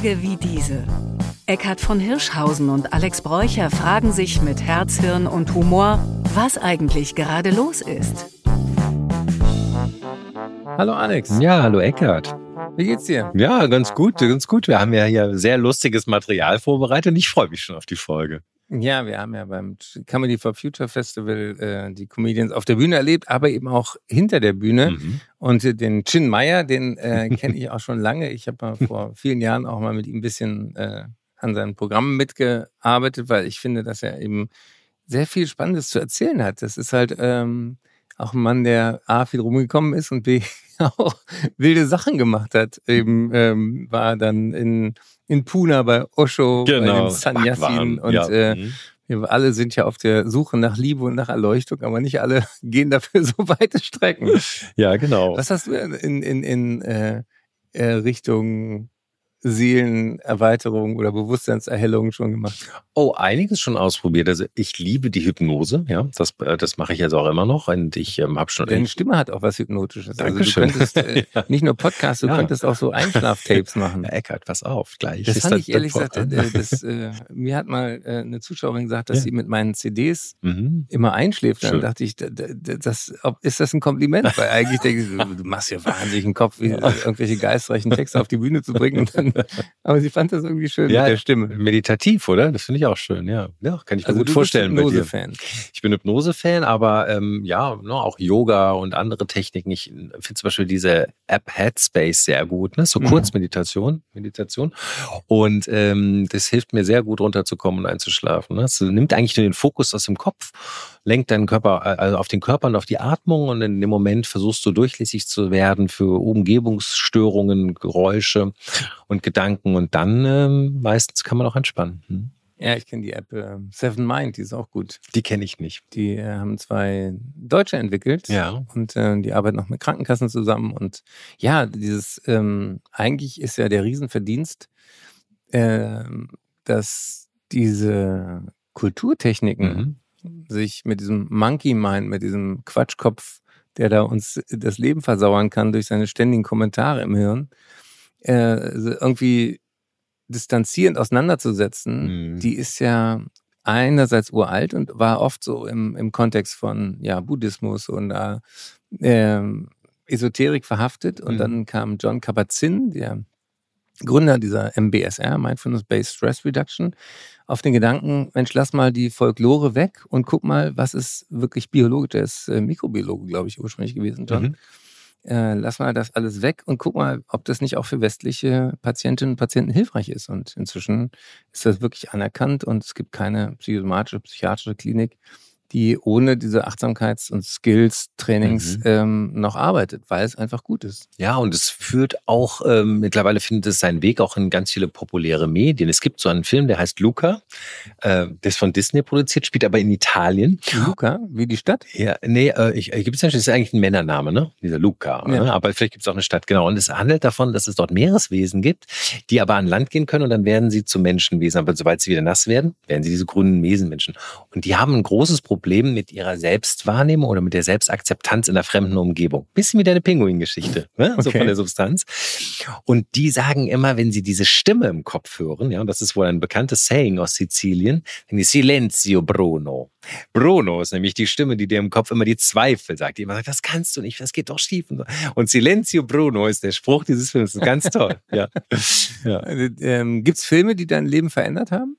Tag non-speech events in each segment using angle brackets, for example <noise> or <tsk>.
Tage wie diese. Eckhard von Hirschhausen und Alex Bräucher fragen sich mit Herz, Hirn und Humor, was eigentlich gerade los ist. Hallo Alex. Ja, hallo Eckhard. Wie geht's dir? Ja, ganz gut, ganz gut. Wir haben ja hier sehr lustiges Material vorbereitet und ich freue mich schon auf die Folge. Ja, wir haben ja beim Comedy for Future Festival äh, die Comedians auf der Bühne erlebt, aber eben auch hinter der Bühne. Mhm. Und äh, den Chin Meyer, den äh, <laughs> kenne ich auch schon lange. Ich habe mal vor vielen Jahren auch mal mit ihm ein bisschen äh, an seinen Programmen mitgearbeitet, weil ich finde, dass er eben sehr viel Spannendes zu erzählen hat. Das ist halt ähm, auch ein Mann, der A, viel rumgekommen ist und B, <laughs> auch wilde Sachen gemacht hat. Eben ähm, war dann in, in Puna bei Osho, genau. bei dem Sannyasin und ja. äh, mhm. wir alle sind ja auf der Suche nach Liebe und nach Erleuchtung, aber nicht alle <laughs> gehen dafür so weite Strecken. Ja, genau. Was hast du in, in, in äh, äh Richtung Seelenerweiterung oder Bewusstseinserhellung schon gemacht? Oh, einiges schon ausprobiert. Also ich liebe die Hypnose, ja. Das, äh, das mache ich jetzt auch immer noch. Und ich ähm, habe schon. Deine Stimme hat auch was Hypnotisches. Dankeschön. Also du könntest äh, <laughs> ja. nicht nur Podcasts, du ja. könntest auch so Einschlaftapes machen. <laughs> Ja, Eckart, pass auf, gleich. Das fand ich ehrlich gesagt, äh, das, äh, mir hat mal äh, eine Zuschauerin gesagt, dass sie mit meinen CDs mhm. immer einschläft. Dann Schön. dachte ich, das, ob, ist das ein Kompliment? Weil eigentlich denke ich, du machst ja wahnsinnig einen Kopf, wie <laughs> irgendwelche geistreichen Texte auf die Bühne zu bringen. Und dann <laughs> aber sie fand das irgendwie schön ja, mit der Stimme. Meditativ, oder? Das finde ich auch schön, ja. Ja, kann ich mir also gut vorstellen. Ich bin Hypnose-Fan. Ich bin Hypnose-Fan, aber ähm, ja, ne, auch Yoga und andere Techniken. Ich finde zum Beispiel diese App Headspace sehr gut, ne? So mhm. Kurzmeditation, Meditation. Und ähm, das hilft mir sehr gut runterzukommen und einzuschlafen. Ne? Es nimmt eigentlich nur den Fokus aus dem Kopf, lenkt deinen Körper also auf den Körper und auf die Atmung und in dem Moment versuchst du durchlässig zu werden für Umgebungsstörungen, Geräusche und Gedanken und dann ähm, meistens kann man auch entspannen. Hm? Ja, ich kenne die App äh, Seven Mind, die ist auch gut. Die kenne ich nicht. Die äh, haben zwei Deutsche entwickelt. Ja. Und äh, die arbeiten auch mit Krankenkassen zusammen. Und ja, dieses, ähm, eigentlich ist ja der Riesenverdienst, äh, dass diese Kulturtechniken mhm. sich mit diesem Monkey Mind, mit diesem Quatschkopf, der da uns das Leben versauern kann durch seine ständigen Kommentare im Hirn, äh, irgendwie distanzierend auseinanderzusetzen, mhm. die ist ja einerseits uralt und war oft so im, im Kontext von ja, Buddhismus und äh, äh, Esoterik verhaftet. Und mhm. dann kam John Kabat-Zinn, der Gründer dieser MBSR, Mindfulness-Based Stress Reduction, auf den Gedanken, Mensch, lass mal die Folklore weg und guck mal, was ist wirklich biologisch. Der ist äh, Mikrobiologe, glaube ich, ursprünglich gewesen, John. Mhm äh, lass mal das alles weg und guck mal, ob das nicht auch für westliche Patientinnen und Patienten hilfreich ist. Und inzwischen ist das wirklich anerkannt und es gibt keine psychosomatische, psychiatrische Klinik, die ohne diese Achtsamkeits- und Skills-Trainings mhm. ähm, noch arbeitet, weil es einfach gut ist. Ja, und es führt auch, ähm, mittlerweile findet es seinen Weg auch in ganz viele populäre Medien. Es gibt so einen Film, der heißt Luca, äh, der ist von Disney produziert, spielt aber in Italien. Luca, wie die Stadt? Ja, nee, äh, ich, äh, gibt es ist eigentlich ein Männername, ne? Dieser Luca. Ja. Ne? Aber vielleicht gibt es auch eine Stadt, genau. Und es handelt davon, dass es dort Meereswesen gibt, die aber an Land gehen können und dann werden sie zu Menschenwesen. Aber sobald sie wieder nass werden, werden sie diese grünen Mesenmenschen. Und die haben ein großes Problem Problem mit ihrer Selbstwahrnehmung oder mit der Selbstakzeptanz in der fremden Umgebung. Bisschen wie deine Pinguin-Geschichte, ne? so okay. von der Substanz. Und die sagen immer, wenn sie diese Stimme im Kopf hören, ja, und das ist wohl ein bekanntes Saying aus Sizilien, die Silenzio Bruno. Bruno ist nämlich die Stimme, die dir im Kopf immer die Zweifel sagt, die immer sagt, das kannst du nicht, das geht doch schief. Und, Silenzio Bruno ist der Spruch dieses Films. Das ist ganz toll. ja. <laughs> ja. Ähm, Gibt es Filme, die dein Leben verändert haben?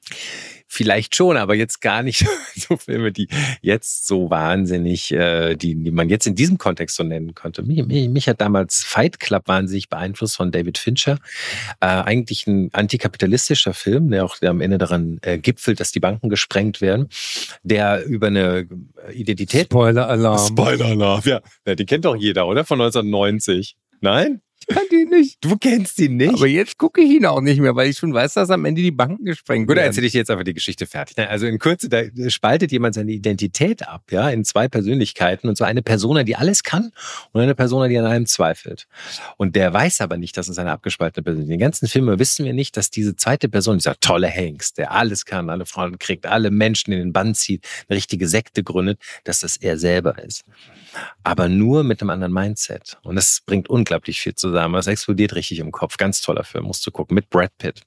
Vielleicht schon, aber jetzt gar nicht <laughs> so Filme, die jetzt so wahnsinnig, äh, die, die man jetzt in diesem Kontext so nennen könnte. Mich, mich, mich hat damals Fight Club wahnsinnig beeinflusst von David Fincher. Äh, eigentlich ein antikapitalistischer Film, der auch der am Ende daran äh, gipfelt, dass die Banken gesprengt werden, der über eine Identität. Spoiler-Alarm. Spoiler-Alarm, ja. ja. Die kennt doch jeder, oder? Von 1990. Nein? Ich kann ihn nicht. Du kennst ihn nicht. Aber jetzt gucke ich ihn auch nicht mehr, weil ich schon weiß, dass am Ende die Banken gesprengt werden. Gut, erzähle ich jetzt einfach die Geschichte fertig. Also in Kürze, da spaltet jemand seine Identität ab, ja, in zwei Persönlichkeiten. Und zwar eine Persona, die alles kann und eine Persona, die an allem zweifelt. Und der weiß aber nicht, dass es eine abgespaltene Person ist. In den ganzen Filmen wissen wir nicht, dass diese zweite Person, dieser tolle Hengst, der alles kann, alle Frauen kriegt, alle Menschen in den Bann zieht, eine richtige Sekte gründet, dass das er selber ist. Aber nur mit einem anderen Mindset. Und das bringt unglaublich viel zusammen. Das explodiert richtig im Kopf. Ganz toller Film, musst du gucken. Mit Brad Pitt.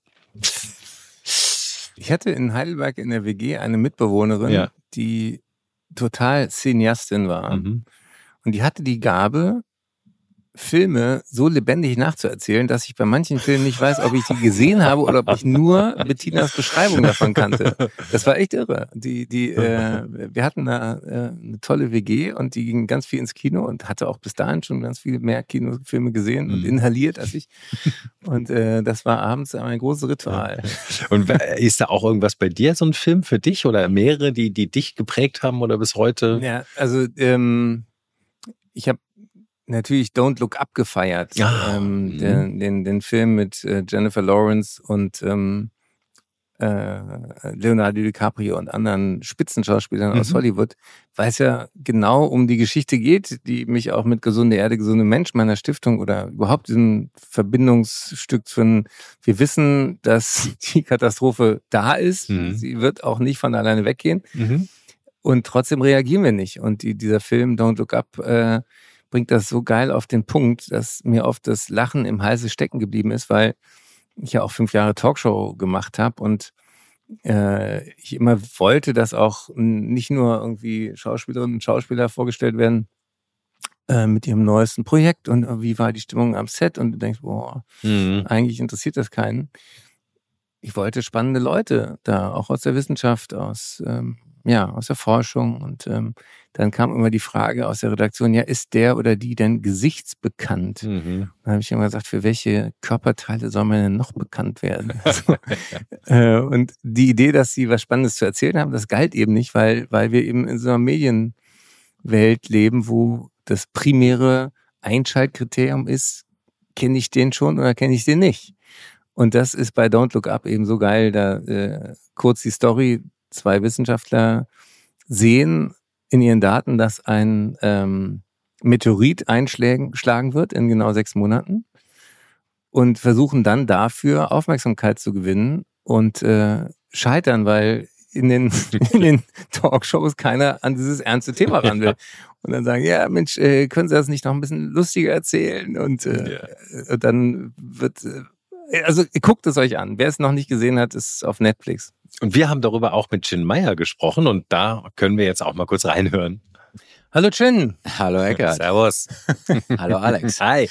Ich hatte in Heidelberg in der WG eine Mitbewohnerin, Ja. die total Cineastin war. Mhm. Und die hatte die Gabe, Filme so lebendig nachzuerzählen, dass ich bei manchen Filmen nicht weiß, ob ich die gesehen habe oder ob ich nur Bettinas Beschreibung davon kannte. Das war echt irre. Die, die, äh, wir hatten da äh, eine tolle WG und die ging ganz viel ins Kino und hatte auch bis dahin schon ganz viel mehr Kinofilme gesehen und Mhm. inhaliert als ich. Und äh, das war abends ein großes Ritual. Und ist da auch irgendwas bei dir, so ein Film für dich oder mehrere, die, die dich geprägt haben oder bis heute? Ja, also ähm, ich habe natürlich Don't Look Up gefeiert. Ah, ähm, mhm. den, den, den Film mit äh, Jennifer Lawrence und ähm, äh, Leonardo DiCaprio und anderen Spitzenschauspielern aus Mhm. Hollywood, weil es ja genau um die Geschichte geht, die mich auch mit Gesunde Erde, gesunde Mensch meiner Stiftung oder überhaupt diesem Verbindungsstück von, wir wissen, dass <laughs> die Katastrophe da ist, Mhm. sie wird auch nicht von alleine weggehen. Mhm. Und trotzdem reagieren wir nicht. Und die, dieser Film Don't Look Up äh, bringt das so geil auf den Punkt, dass mir oft das Lachen im Halse stecken geblieben ist, weil ich ja auch fünf Jahre Talkshow gemacht habe und äh, ich immer wollte, dass auch nicht nur irgendwie Schauspielerinnen und Schauspieler vorgestellt werden äh, mit ihrem neuesten Projekt und äh, wie war die Stimmung am Set und du denkst, boah, Mhm. eigentlich interessiert das keinen. Ich wollte spannende Leute da, auch aus der Wissenschaft, aus, ähm, ja, aus der Forschung. Und ähm, dann kam immer die Frage aus der Redaktion, ja, ist der oder die denn gesichtsbekannt? Mhm. Dann habe ich immer gesagt, für welche Körperteile soll man denn noch bekannt werden? <laughs> Also, äh, und die Idee, dass sie was Spannendes zu erzählen haben, das galt eben nicht, weil, weil wir eben in so einer Medienwelt leben, wo das primäre Einschaltkriterium ist, kenne ich den schon oder kenne ich den nicht? Und das ist bei Don't Look Up eben so geil. Da äh, kurz die Story, zwei Wissenschaftler sehen in ihren Daten, dass ein ähm, Meteorit einschlagen schlagen wird in genau sechs Monaten und versuchen dann dafür Aufmerksamkeit zu gewinnen und äh, scheitern, weil in den, <laughs> in den Talkshows keiner an dieses ernste Thema ran will. Und dann sagen, ja, Mensch, äh, können Sie das nicht noch ein bisschen lustiger erzählen? Und äh, äh, dann wird, äh, also guckt es euch an. Wer es noch nicht gesehen hat, ist auf Netflix. Und wir haben darüber auch mit Chin Meyer gesprochen und da können wir jetzt auch mal kurz reinhören. Hallo Chin. Hallo Eckart. Servus. <laughs> Hallo Alex. Hi.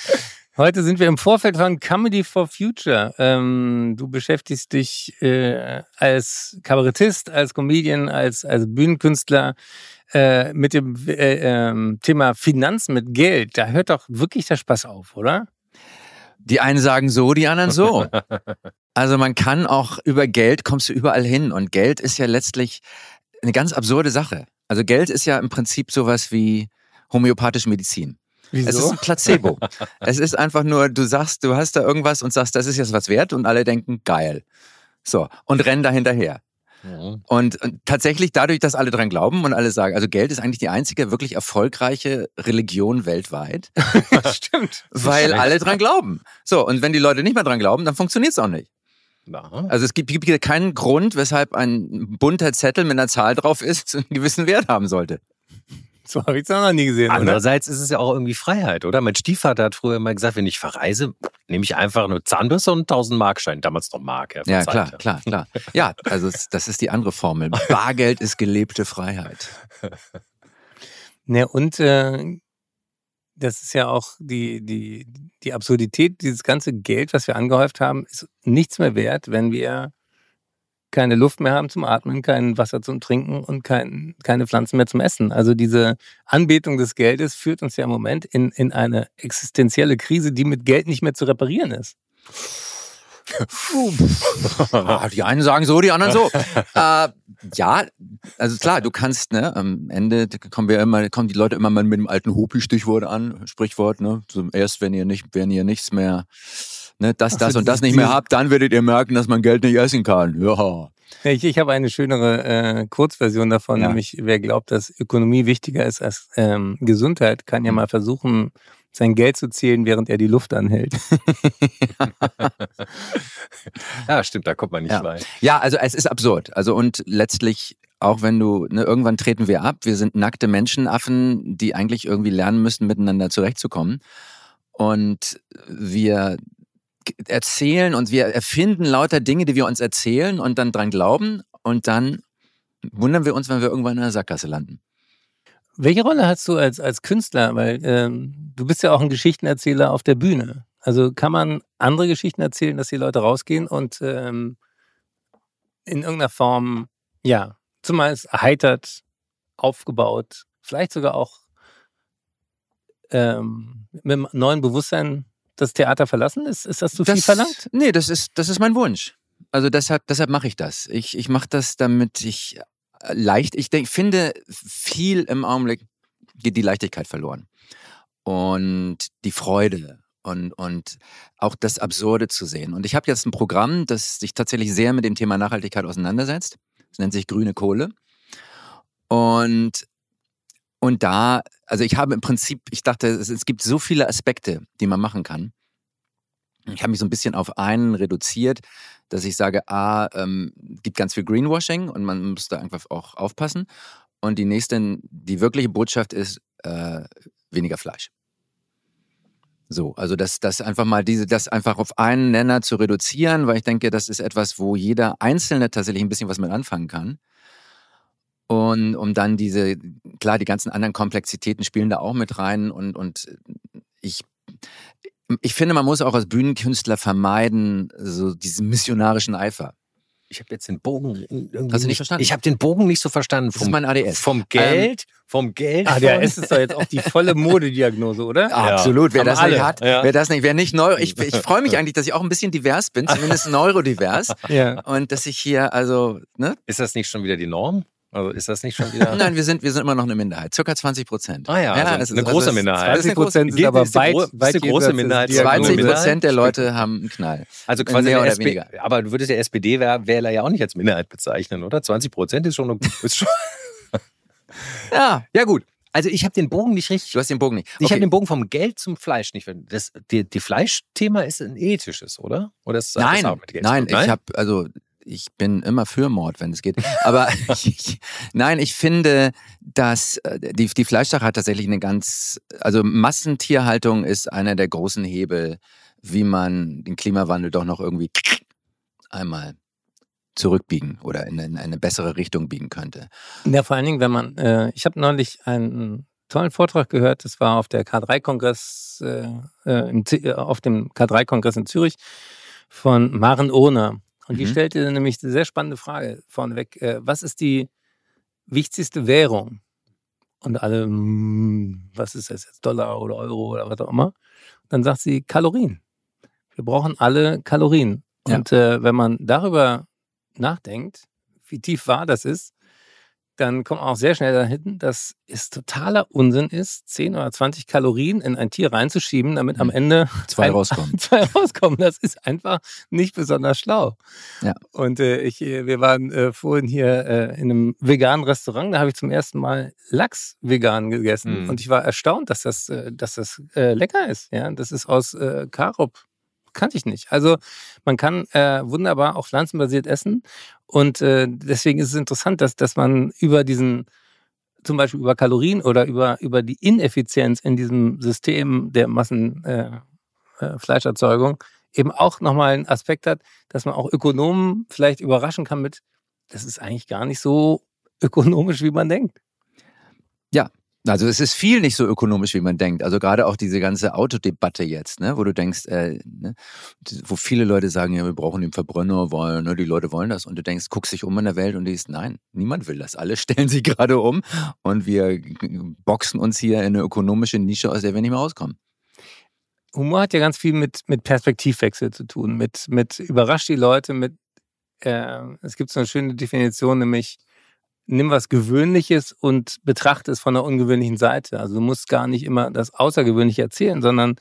Heute sind wir im Vorfeld von Comedy for Future. Ähm, du beschäftigst dich äh, als Kabarettist, als Comedian, als, als Bühnenkünstler äh, mit dem äh, ähm, Thema Finanzen mit Geld. Da hört doch wirklich der Spaß auf, oder? Die einen sagen so, die anderen so. <laughs> Also man kann auch über Geld kommst du überall hin und Geld ist ja letztlich eine ganz absurde Sache. Also Geld ist ja im Prinzip sowas wie homöopathische Medizin. Wieso? Es ist ein Placebo. <laughs> es ist einfach nur, du sagst, du hast da irgendwas und sagst, das ist jetzt was wert und alle denken, geil. So, und rennen da hinterher. Und, und tatsächlich dadurch, dass alle dran glauben und alle sagen, also Geld ist eigentlich die einzige wirklich erfolgreiche Religion weltweit, <laughs> Stimmt. weil alle dran glauben. So, und wenn die Leute nicht mehr dran glauben, dann funktioniert es auch nicht. Na, Also es gibt, gibt keinen Grund, weshalb ein bunter Zettel mit einer Zahl drauf ist, <laughs> einen gewissen Wert haben sollte. <laughs> So habe ich es noch nie gesehen. Oder? Andererseits ist es ja auch irgendwie Freiheit, oder? Mein Stiefvater hat früher immer gesagt, wenn ich verreise, nehme ich einfach nur Zahnbürste und 1000 Markschein. Damals noch Mark. Ja, verzeiht, klar, klar, klar. Ja, also das ist die andere Formel. <laughs> Bargeld ist gelebte Freiheit. Ne, und äh, das ist ja auch die, die, die Absurdität, dieses ganze Geld, was wir angehäuft haben, ist nichts mehr wert, wenn wir keine Luft mehr haben zum Atmen, kein Wasser zum Trinken und kein, keine Pflanzen mehr zum Essen. Also diese Anbetung des Geldes führt uns ja im Moment in, in eine existenzielle Krise, die mit Geld nicht mehr zu reparieren ist. <laughs> Ah, die einen sagen so, die anderen so. <laughs> äh, ja, also klar, du kannst, ne, am Ende kommen wir immer, kommen die Leute immer mal mit dem alten Hopi-Stichwort an, Sprichwort, ne? Erst wenn ihr nicht, wenn ihr nichts mehr, ne, das, das und das nicht mehr habt, dann werdet ihr merken, dass man Geld nicht essen kann. Ja. Ich, ich habe eine schönere äh, Kurzversion davon, Ja. nämlich wer glaubt, dass Ökonomie wichtiger ist als ähm, Gesundheit, kann ja Mhm. mal versuchen, sein Geld zu zählen, während er die Luft anhält. <laughs> <laughs> Ja, stimmt, da kommt man nicht Ja. weit. Ja, also es ist absurd. Also und letztlich, auch wenn du, ne, irgendwann treten wir ab, wir sind nackte Menschenaffen, die eigentlich irgendwie lernen müssen, miteinander zurechtzukommen. Und wir erzählen und wir erfinden lauter Dinge, die wir uns erzählen und dann dran glauben und dann wundern wir uns, wenn wir irgendwann in der Sackgasse landen. Welche Rolle hast du als, als Künstler? Weil ähm, du bist ja auch ein Geschichtenerzähler auf der Bühne. Also kann man andere Geschichten erzählen, dass die Leute rausgehen und ähm, in irgendeiner Form, ja, zumeist erheitert, aufgebaut, vielleicht sogar auch ähm, mit einem neuen Bewusstsein das Theater verlassen? Ist, ist das zu viel Das- verlangt? Nee, das ist, das ist mein Wunsch. Also deshalb, deshalb mache ich das. Ich, ich mache das, damit ich äh, leicht, ich denk, finde, viel im Augenblick geht die Leichtigkeit verloren. Und die Freude und, und auch das Absurde zu sehen. Und ich habe jetzt ein Programm, das sich tatsächlich sehr mit dem Thema Nachhaltigkeit auseinandersetzt. Es nennt sich Grüne Kohle. Und, und da, also ich habe im Prinzip, ich dachte, es, es gibt so viele Aspekte, die man machen kann. Ich habe mich so ein bisschen auf einen reduziert, dass ich sage, A, ähm, gibt ganz viel Greenwashing und man muss da einfach auch aufpassen. Und die nächste, die wirkliche Botschaft ist äh, weniger Fleisch. So, also das, das einfach mal diese, das einfach auf einen Nenner zu reduzieren, weil ich denke, das ist etwas, wo jeder Einzelne tatsächlich ein bisschen was mit anfangen kann. Und um dann diese, klar, die ganzen anderen Komplexitäten spielen da auch mit rein und, und ich, ich finde, man muss auch als Bühnenkünstler vermeiden, so diesen missionarischen Eifer. Ich habe jetzt den Bogen irgendwie Hast du nicht verstanden? Ich habe den Bogen nicht so verstanden. Das ist mein ADS. Vom Geld, vom Geld. Ah, der von- ist doch jetzt auch die volle <laughs> Modediagnose, oder? Absolut, wer Haben das alle. nicht hat, Ja. wer das nicht, wer nicht neu, ich, <laughs> ich freue mich eigentlich, dass ich auch ein bisschen divers bin, zumindest <laughs> neurodivers Ja. und dass ich hier also, ne? Ist das nicht schon wieder die Norm? Also ist das nicht schon wieder? <laughs> Nein, wir sind, wir sind immer noch eine Minderheit, circa 20 Prozent. Ah ja, also es eine große es- Minderheit. Das ist eine große, 20% sind Geht- aber ist eine weit, ist weit eine große Minderheit. des 20 Diagnose. Prozent der Leute haben einen Knall. Also quasi Mehr der oder SP weniger. Aber du würdest der SPD-Wähler ja auch nicht als Minderheit bezeichnen, oder? 20 Prozent ist schon, <laughs> ist schon. Ja, Ja, gut. Also ich habe den Bogen nicht richtig. du hast den Bogen nicht. Ich Okay. habe den Bogen vom Geld zum Fleisch nicht. Das, die, die Fleischthema ist ein ethisches, oder? Oder ist das Nein, auch mit Geld? nein, ich habe also ich bin immer für Mord, wenn es geht. Aber <laughs> ich, nein, ich finde, dass äh, die, die Fleischsache hat tatsächlich eine ganz, also Massentierhaltung ist einer der großen Hebel, wie man den Klimawandel doch noch irgendwie <tsk> einmal zurückbiegen oder in eine, in eine bessere Richtung biegen könnte. Ja, vor allen Dingen, wenn man, äh, ich habe neulich einen tollen Vortrag gehört, das war auf der K3-Kongress, äh, äh, äh, auf dem K3-Kongress in Zürich von Maren Ohner. Und die Mhm. stellte nämlich eine sehr spannende Frage vorneweg. Äh, was ist die wichtigste Währung? Und alle, mm, was ist das jetzt, Dollar oder Euro oder was auch immer? Dann sagt sie Kalorien. Wir brauchen alle Kalorien. Ja. Und äh, wenn man darüber nachdenkt, wie tief wahr das ist, dann kommt man auch sehr schnell dahin, dass es totaler Unsinn ist, 10 oder 20 Kalorien in ein Tier reinzuschieben, damit am Mhm. Ende Zwei ein- rauskommen. <laughs> zwei rauskommen. Das ist einfach nicht besonders schlau. Ja. Und äh, ich, äh, wir waren äh, vorhin hier äh, in einem veganen Restaurant, da habe ich zum ersten Mal Lachs vegan gegessen Mhm. und ich war erstaunt, dass das, äh, dass das äh, lecker ist. Ja, das ist aus Karob. Kannte ich nicht. Also man kann äh, wunderbar auch pflanzenbasiert essen und äh, deswegen ist es interessant, dass, dass man über diesen zum Beispiel über Kalorien oder über, über die Ineffizienz in diesem System der Massenfleischerzeugung äh, äh, eben auch nochmal einen Aspekt hat, dass man auch Ökonomen vielleicht überraschen kann mit, das ist eigentlich gar nicht so ökonomisch, wie man denkt. Also es ist viel nicht so ökonomisch, wie man denkt. Also gerade auch diese ganze Autodebatte jetzt, ne, wo du denkst, äh, ne, wo viele Leute sagen, ja, wir brauchen den Verbrenner, weil ne, die Leute wollen das. Und du denkst, guckst dich um in der Welt und denkst, nein, niemand will das. Alle <laughs> stellen sich gerade um und wir boxen uns hier in eine ökonomische Nische, aus der wir nicht mehr rauskommen. Humor hat ja ganz viel mit, mit Perspektivwechsel zu tun, mit, mit überrascht die Leute, mit, äh, es gibt so eine schöne Definition, nämlich nimm was Gewöhnliches und betrachte es von einer ungewöhnlichen Seite. Also du musst gar nicht immer das Außergewöhnliche erzählen, sondern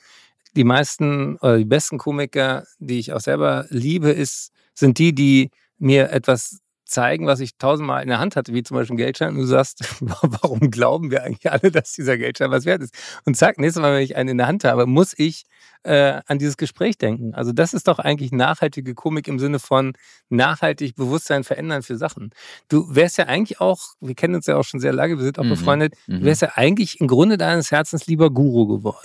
die meisten oder die besten Komiker, die ich auch selber liebe, ist, sind die, die mir etwas zeigen, was ich tausendmal in der Hand hatte, wie zum Beispiel ein Geldschein, und du sagst, <laughs> warum glauben wir eigentlich alle, dass dieser Geldschein was wert ist? Und zack, nächstes Mal, wenn ich einen in der Hand habe, muss ich äh, an dieses Gespräch denken. Also das ist doch eigentlich nachhaltige Komik im Sinne von nachhaltig Bewusstsein verändern für Sachen. Du wärst ja eigentlich auch, wir kennen uns ja auch schon sehr lange, wir sind auch Mhm. befreundet, Mhm. du wärst ja eigentlich im Grunde deines Herzens lieber Guru geworden.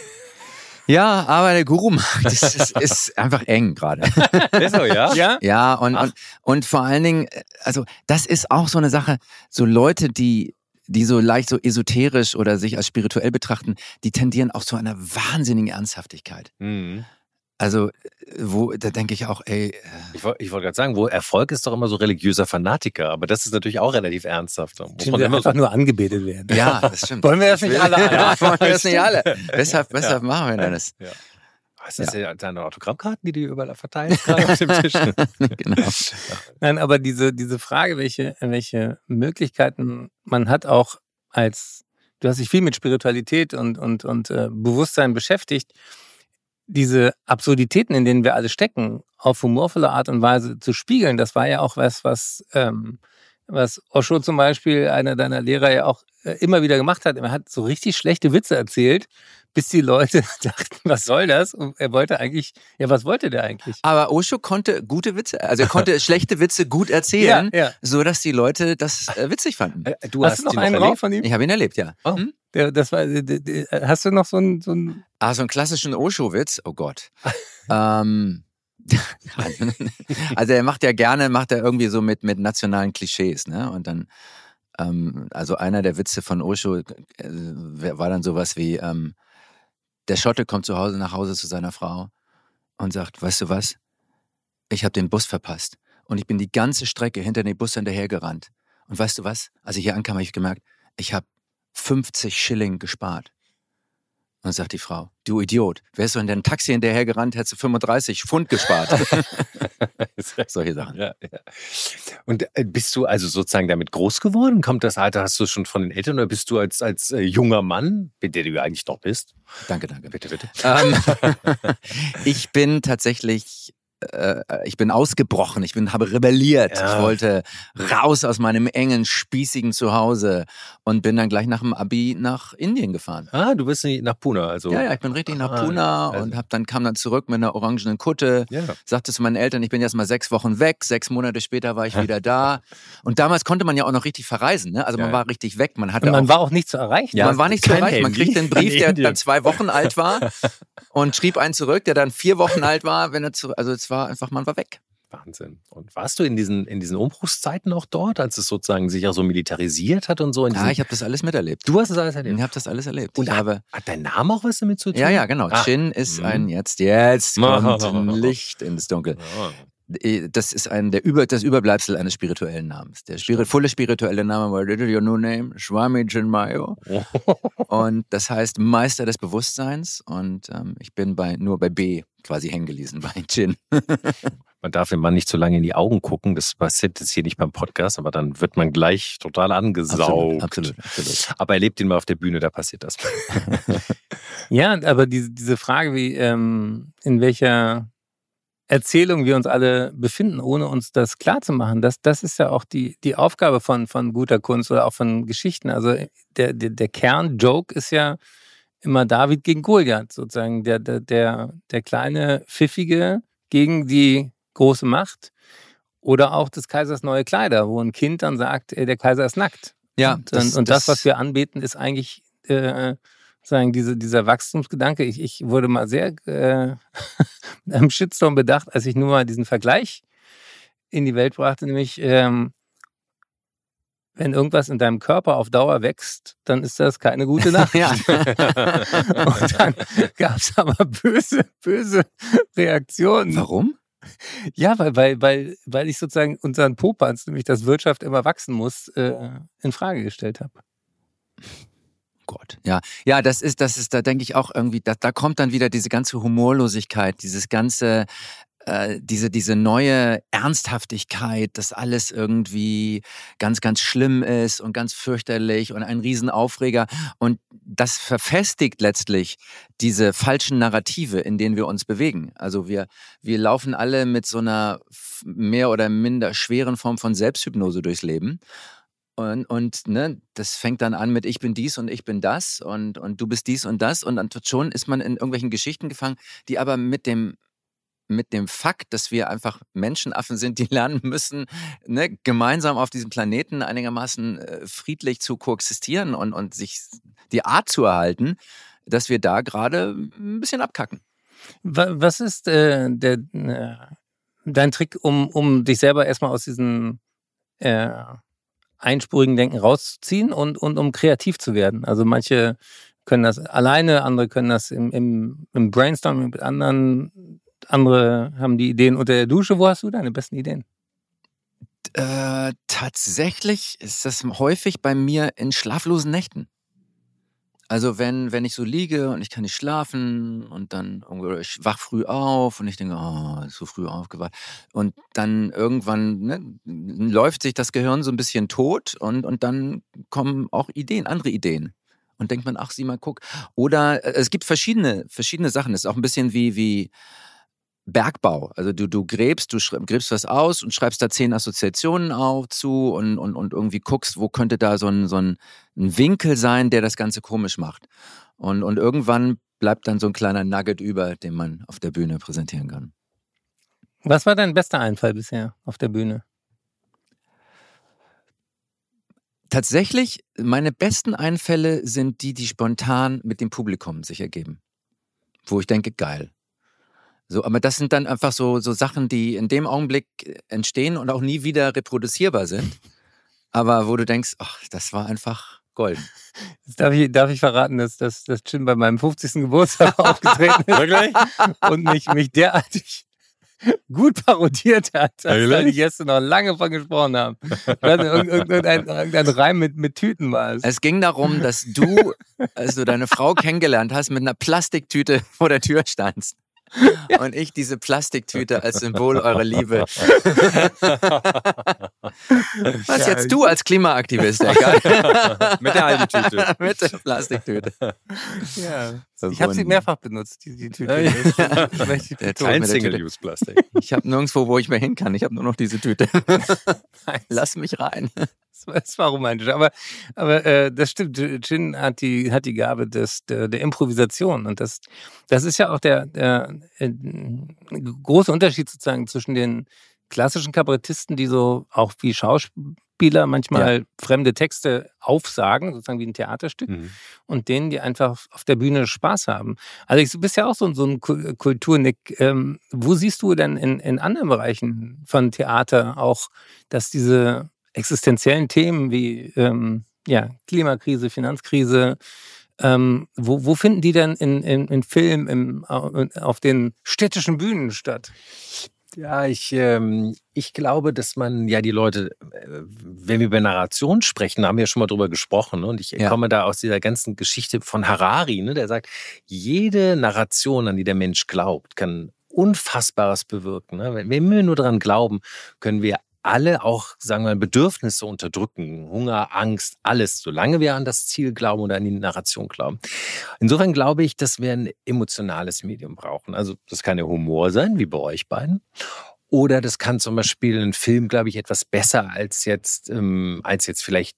Ja, aber der Guru-Markt ist, ist, ist einfach eng gerade. <laughs> Ist so, ja? Ja? Ja, und, und, und vor allen Dingen, also das ist auch so eine Sache, so Leute, die, die so leicht so esoterisch oder sich als spirituell betrachten, die tendieren auch zu einer wahnsinnigen Ernsthaftigkeit. Mhm. Also, wo, da denke ich auch, ey, äh, Ich, woll- ich wollte gerade sagen, wo Erfolg ist doch immer so religiöser Fanatiker, aber das ist natürlich auch relativ ernsthaft. Da Muss man immer einfach nur angebetet werden. ja, das stimmt. <laughs> Wollen wir das Ich nicht <laughs> alle? Ja, wollen wir das nicht alle. <laughs> Deshalb, deshalb machen wir das. Was ist ja. deine Autogrammkarten, die du überall verteilst gerade auf dem Tisch? genau. Nein, aber diese, diese Frage, welche, welche Möglichkeiten man hat, auch als, du hast dich viel mit Spiritualität und, und, und äh, Bewusstsein beschäftigt, diese Absurditäten, in denen wir alle stecken, auf humorvolle Art und Weise zu spiegeln, das war ja auch was, was, ähm, was Osho zum Beispiel, einer deiner Lehrer, ja auch äh, immer wieder gemacht hat. Er hat so richtig schlechte Witze erzählt, bis die Leute <laughs> dachten, was soll das? Und er wollte eigentlich, ja, was wollte der eigentlich? Aber Osho konnte gute Witze, also er konnte <laughs> schlechte Witze gut erzählen, ja. so dass die Leute das äh, witzig fanden. Äh, Du Hast du noch einen drauf von ihm? Ich habe ihn erlebt, ja. Oh. Hm? Der, das war, der, der, hast du noch so ein, so ein Ah, so einen klassischen Osho-Witz. Oh Gott. <laughs> ähm, <laughs> also er macht ja gerne, macht er irgendwie so mit, mit nationalen Klischees, ne? Und dann, ähm, also einer der Witze von Osho äh, war dann sowas wie, ähm, der Schotte kommt zu Hause nach Hause zu seiner Frau und sagt, weißt du was? Ich habe den Bus verpasst. Und ich bin die ganze Strecke hinter dem Bus hinterhergerannt. Und weißt du was? Als ich hier ankam, habe ich gemerkt, ich habe 50 Schilling gespart. Und dann sagt die Frau, du Idiot, wärst du in dein Taxi hinterhergerannt, hättest du 35 Pfund gespart. <laughs> Solche Sachen. Ja, ja. Und äh, bist du also sozusagen damit groß geworden? Kommt das Alter, hast du schon von den Eltern oder bist du als, als äh, junger Mann, der du eigentlich noch bist? Danke, danke. Bitte, bitte. Ähm, <laughs> ich bin tatsächlich, äh, ich bin ausgebrochen, ich bin, habe rebelliert. Ja. Ich wollte raus aus meinem engen, spießigen Zuhause und bin dann gleich nach dem Abi nach Indien gefahren. Ah, du bist nicht nach Pune, also. Ja, ja, ich bin richtig nach Ah, Pune also- und hab dann, kam dann zurück mit einer orangenen Kutte. Ja. sagte zu meinen Eltern, ich bin jetzt mal sechs Wochen weg, sechs Monate später war ich wieder da. Und damals konnte man ja auch noch richtig verreisen, ne? Also man war richtig weg. Man hatte Und man auch, war auch nicht zu erreichen. Ja, man war nicht zu erreichen. Man Handy kriegte einen <laughs> in Brief, der dann zwei Wochen alt war <laughs> und schrieb einen zurück, der dann vier Wochen alt war, wenn er zu, also es war einfach, man war weg. Wahnsinn. Und warst du in diesen, in diesen Umbruchszeiten auch dort, als es sozusagen sich auch so militarisiert hat und so? In Ja, ich habe das alles miterlebt. du hast es alles Ich erlebt. habe das alles erlebt. Und ich habe, Hat dein Name auch was damit zu tun? ja, ja, genau. Ah. Chin ist Mhm. ein jetzt, jetzt kommt <laughs> Licht ins Dunkel. Ja. Das ist ein, der Über, das Überbleibsel eines spirituellen Namens. Der spirit, volle spirituelle Name war Little Your New Name, Swami Chinmayo. <laughs> Und das heißt Meister des Bewusstseins. Und ähm, ich bin bei, nur bei B quasi hängen gelesen, <laughs> bei Chin. Man darf dem Mann nicht zu lange in die Augen gucken. Das passiert jetzt hier nicht beim Podcast, aber dann wird man gleich total angesaugt. Absolut, absolut, absolut. Aber erlebt ihn mal auf der Bühne, da passiert das. <laughs> Ja, aber diese, diese Frage, wie ähm, in welcher Erzählung wir uns alle befinden, ohne uns das klar zu machen, das, das ist ja auch die, die Aufgabe von, von guter Kunst oder auch von Geschichten. Also der, der, der Kern-Joke ist ja immer David gegen Goliath, sozusagen der, der, der, der kleine Pfiffige gegen die große Macht. Oder auch des Kaisers neue Kleider, wo ein Kind dann sagt, der Kaiser ist nackt. Ja, und, das, und das, was wir anbeten, ist eigentlich äh, sagen, diese, dieser Wachstumsgedanke. Ich, ich wurde mal sehr äh, <laughs> mit einem Shitstorm bedacht, als ich nur mal diesen Vergleich in die Welt brachte, nämlich ähm, wenn irgendwas in deinem Körper auf Dauer wächst, dann ist das keine gute <laughs> Nachricht. <laughs> Und dann gab es aber böse, böse Reaktionen. Warum? Ja, weil, weil, weil, weil ich sozusagen unseren Popanz, nämlich dass Wirtschaft immer wachsen muss, äh, in Frage gestellt habe. Gott. Ja, ja, das ist, das ist, da denke ich auch irgendwie, da, da kommt dann wieder diese ganze Humorlosigkeit, dieses ganze, äh, diese, diese neue Ernsthaftigkeit, dass alles irgendwie ganz, ganz schlimm ist und ganz fürchterlich und ein Riesenaufreger. Und das verfestigt letztlich diese falschen Narrative, in denen wir uns bewegen. Also wir, wir laufen alle mit so einer mehr oder minder schweren Form von Selbsthypnose durchs Leben. Und, und ne, das fängt dann an mit ich bin dies und ich bin das und, und du bist dies und das und dann schon ist man in irgendwelchen Geschichten gefangen, die aber mit dem mit dem Fakt, dass wir einfach Menschenaffen sind, die <laughs> lernen müssen, ne, gemeinsam auf diesem Planeten einigermaßen äh, friedlich zu koexistieren und, und sich die Art zu erhalten, dass wir da gerade ein bisschen abkacken. Was ist äh, der, äh, dein Trick, um, um dich selber erstmal aus diesem äh, einspurigen Denken rauszuziehen und, und um kreativ zu werden? Also manche können das alleine, andere können das im, im, im Brainstorming mit anderen, andere haben die Ideen unter der Dusche. Wo hast du deine besten Ideen? Äh, tatsächlich ist das häufig bei mir in schlaflosen Nächten. Also wenn, wenn ich so liege und ich kann nicht schlafen und dann ich wach früh auf und ich denke, oh, so früh aufgewacht. Und dann irgendwann ne, läuft sich das Gehirn so ein bisschen tot und, und dann kommen auch Ideen, andere Ideen. Und denkt man, ach, sieh mal, guck. Oder äh, es gibt verschiedene, verschiedene Sachen. Es ist auch ein bisschen wie, wie Bergbau. Also du, du gräbst, du gräbst was aus und schreibst da zehn Assoziationen auf zu und, und, und irgendwie guckst, wo könnte da so ein, so ein, ein Winkel sein, der das Ganze komisch macht. Und, und irgendwann bleibt dann so ein kleiner Nugget über, den man auf der Bühne präsentieren kann. Was war dein bester Einfall bisher auf der Bühne? Tatsächlich, meine besten Einfälle sind die, die spontan mit dem Publikum sich ergeben. Wo ich denke, geil, so, aber das sind dann einfach so, so Sachen, die in dem Augenblick entstehen und auch nie wieder reproduzierbar sind. Aber wo du denkst, ach, das war einfach golden. Jetzt darf ich, darf ich verraten, dass, dass, dass Chin bei meinem 50. Geburtstag <laughs> aufgetreten ist. Wirklich? Und mich, mich derartig gut parodiert hat, als da die Gäste noch lange von gesprochen haben. Irgendein, irgendein, irgendein Reim mit, mit Tüten war es. Es ging darum, dass du, als du deine Frau kennengelernt hast, mit einer Plastiktüte vor der Tür standst. Ja. Und ich diese Plastiktüte als Symbol eurer Liebe. <laughs> Was ja, jetzt du als Klimaaktivist, <laughs> egal. <laughs> Mit der alten Tüte. Mit der Plastiktüte. Ja. Ich habe sie mehrfach benutzt, die, die Tüte. Ja. Kein Single-Use-Plastik. Ich habe nirgendwo, wo ich mehr hin kann. Ich habe nur noch diese Tüte. Lass mich rein. Das war romantisch. Aber, aber äh, das stimmt. Jin hat die, hat die Gabe des, der, der Improvisation. Und das, das ist ja auch der, der äh, große Unterschied sozusagen zwischen den klassischen Kabarettisten, die so auch wie Schauspieler manchmal ja. fremde Texte aufsagen, sozusagen wie ein Theaterstück, mhm. und denen, die einfach auf der Bühne Spaß haben. Also du bist ja auch so, so ein Kulturnick. Ähm, wo siehst du denn in, in anderen Bereichen von Theater auch, dass diese existenziellen Themen wie ähm, ja, Klimakrise, Finanzkrise, ähm, wo, wo finden die denn in, in, in Film, im, auf den städtischen Bühnen statt? Ja, ich, ähm, ich glaube, dass man ja die Leute, äh, wenn wir über Narration sprechen, haben wir ja schon mal drüber gesprochen. Ne? Und ich ja. komme da aus dieser ganzen Geschichte von Harari, ne? der sagt, jede Narration, an die der Mensch glaubt, kann Unfassbares bewirken. Ne? Wenn wir nur daran glauben, können wir alle auch, sagen wir mal, Bedürfnisse unterdrücken, Hunger, Angst, alles, solange wir an das Ziel glauben oder an die Narration glauben. Insofern glaube ich, dass wir ein emotionales Medium brauchen. Also das kann ja Humor sein, wie bei euch beiden. Oder das kann zum Beispiel ein Film, glaube ich, etwas besser als jetzt, ähm, als jetzt vielleicht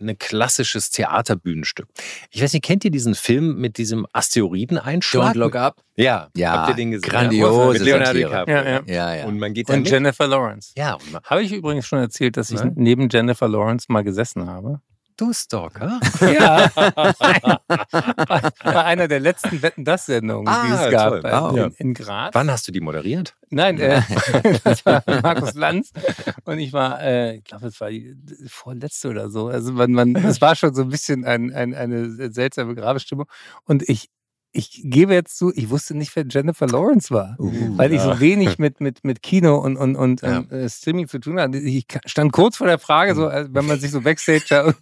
ein klassisches Theaterbühnenstück. Ich weiß nicht, kennt ihr diesen Film mit diesem Asteroideneinschlag? Don't Look Up? Ja, ja habt ihr den gesehen? Grandios. Mit Leonardo DiCaprio. Ja, ja. ja, ja. Und man geht Und Jennifer Lawrence. Ja. Habe ich übrigens schon erzählt, dass ich ja? neben Jennifer Lawrence mal gesessen habe? Du Stalker? Ja. <laughs> Bei einer der letzten Wetten das Sendungen, ah, die es gab wow. in, in Graz. Wann hast du die moderiert? Nein, äh, <laughs> das war Markus Lanz und ich war, äh, ich glaube, es war die vorletzte oder so. Also man, man, es war schon so ein bisschen ein, ein, eine seltsame Grabestimmung und ich ich gebe jetzt zu, ich wusste nicht, wer Jennifer Lawrence war, uh, weil ich so wenig mit, mit, mit Kino und, und, und ja. ähm, äh, Streaming zu tun hatte. Ich stand kurz vor der Frage, so, äh, wenn man sich so Backstage da <laughs>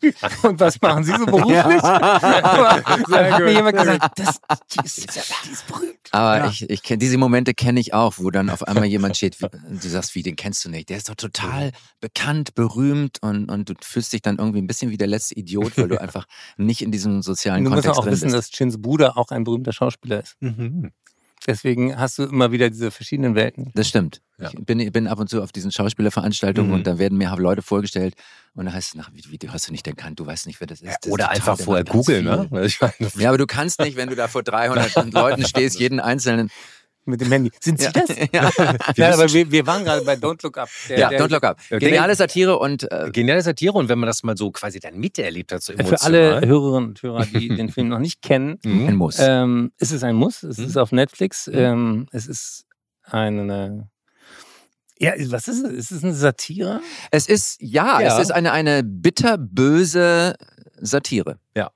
<laughs> und was machen Sie so beruflich? Ja. <laughs> dann hat mir jemand gesagt, das, die, ist, die ist berühmt. Aber ja. ich, ich kenne diese Momente kenne ich auch, wo dann auf einmal jemand steht, du sagst, wie, den kennst du nicht. Der ist doch total bekannt, berühmt und, und du fühlst dich dann irgendwie ein bisschen wie der letzte Idiot, weil du einfach nicht in diesem sozialen du Kontext musst auch drin wissen, bist. dass Chins Bruder auch ein berühmter Schauspieler ist. Mhm. Deswegen hast du immer wieder diese verschiedenen Welten. Das stimmt. Ja. Ich bin, bin ab und zu auf diesen Schauspielerveranstaltungen mhm. und da werden mir Leute vorgestellt und da heißt es, wie, wie hast du nicht erkannt, du weißt nicht, wer das ist. Das oder ist einfach vorher googeln, ne? Ja, aber du kannst nicht, wenn du da vor 300 <laughs> Leuten stehst, jeden einzelnen mit dem Handy. Sind Sie <laughs> Ja. das? Ja. ja, aber wir, wir waren gerade bei Don't Look Up. Der, Ja, der, Don't Look Up. Geniale Satire und äh, Geniale Satire und wenn man das mal so quasi dann miterlebt hat, so emotional. Für alle Hörerinnen und Hörer, die <laughs> den Film noch nicht kennen, Mhm. ein Muss. ähm, ist es ein Muss. Es Mhm. ist auf Netflix. Ähm, es ist eine. Ja, was ist es? Ist es eine Satire? Es ist, ja, Ja. es ist eine, eine bitterböse Satire. Ja.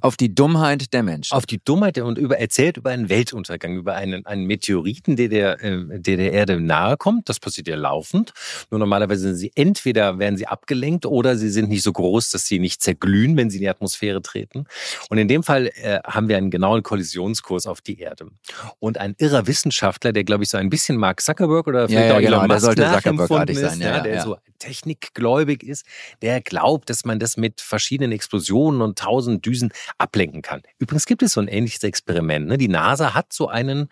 Auf die Dummheit der Menschen. auf die Dummheit und über, erzählt über einen Weltuntergang, über einen, einen Meteoriten, der der, äh, der der Erde nahe kommt. Das passiert ja laufend. Nur normalerweise sind sie entweder werden sie abgelenkt oder sie sind nicht so groß, dass sie nicht zerglühen, wenn sie in die Atmosphäre treten. Und in dem Fall äh, haben wir einen genauen Kollisionskurs auf die Erde. Und ein irrer Wissenschaftler, der glaube ich so ein bisschen Mark Zuckerberg oder vielleicht ja, auch genau, Elon der Musk sollte Zuckerberg-artig ist, sein, ja, ja, ja, der ja. so technikgläubig ist, der glaubt, dass man das mit verschiedenen Explosionen und tausend Düsen ablenken kann. Übrigens gibt es so ein ähnliches Experiment. Ne? Die NASA hat so einen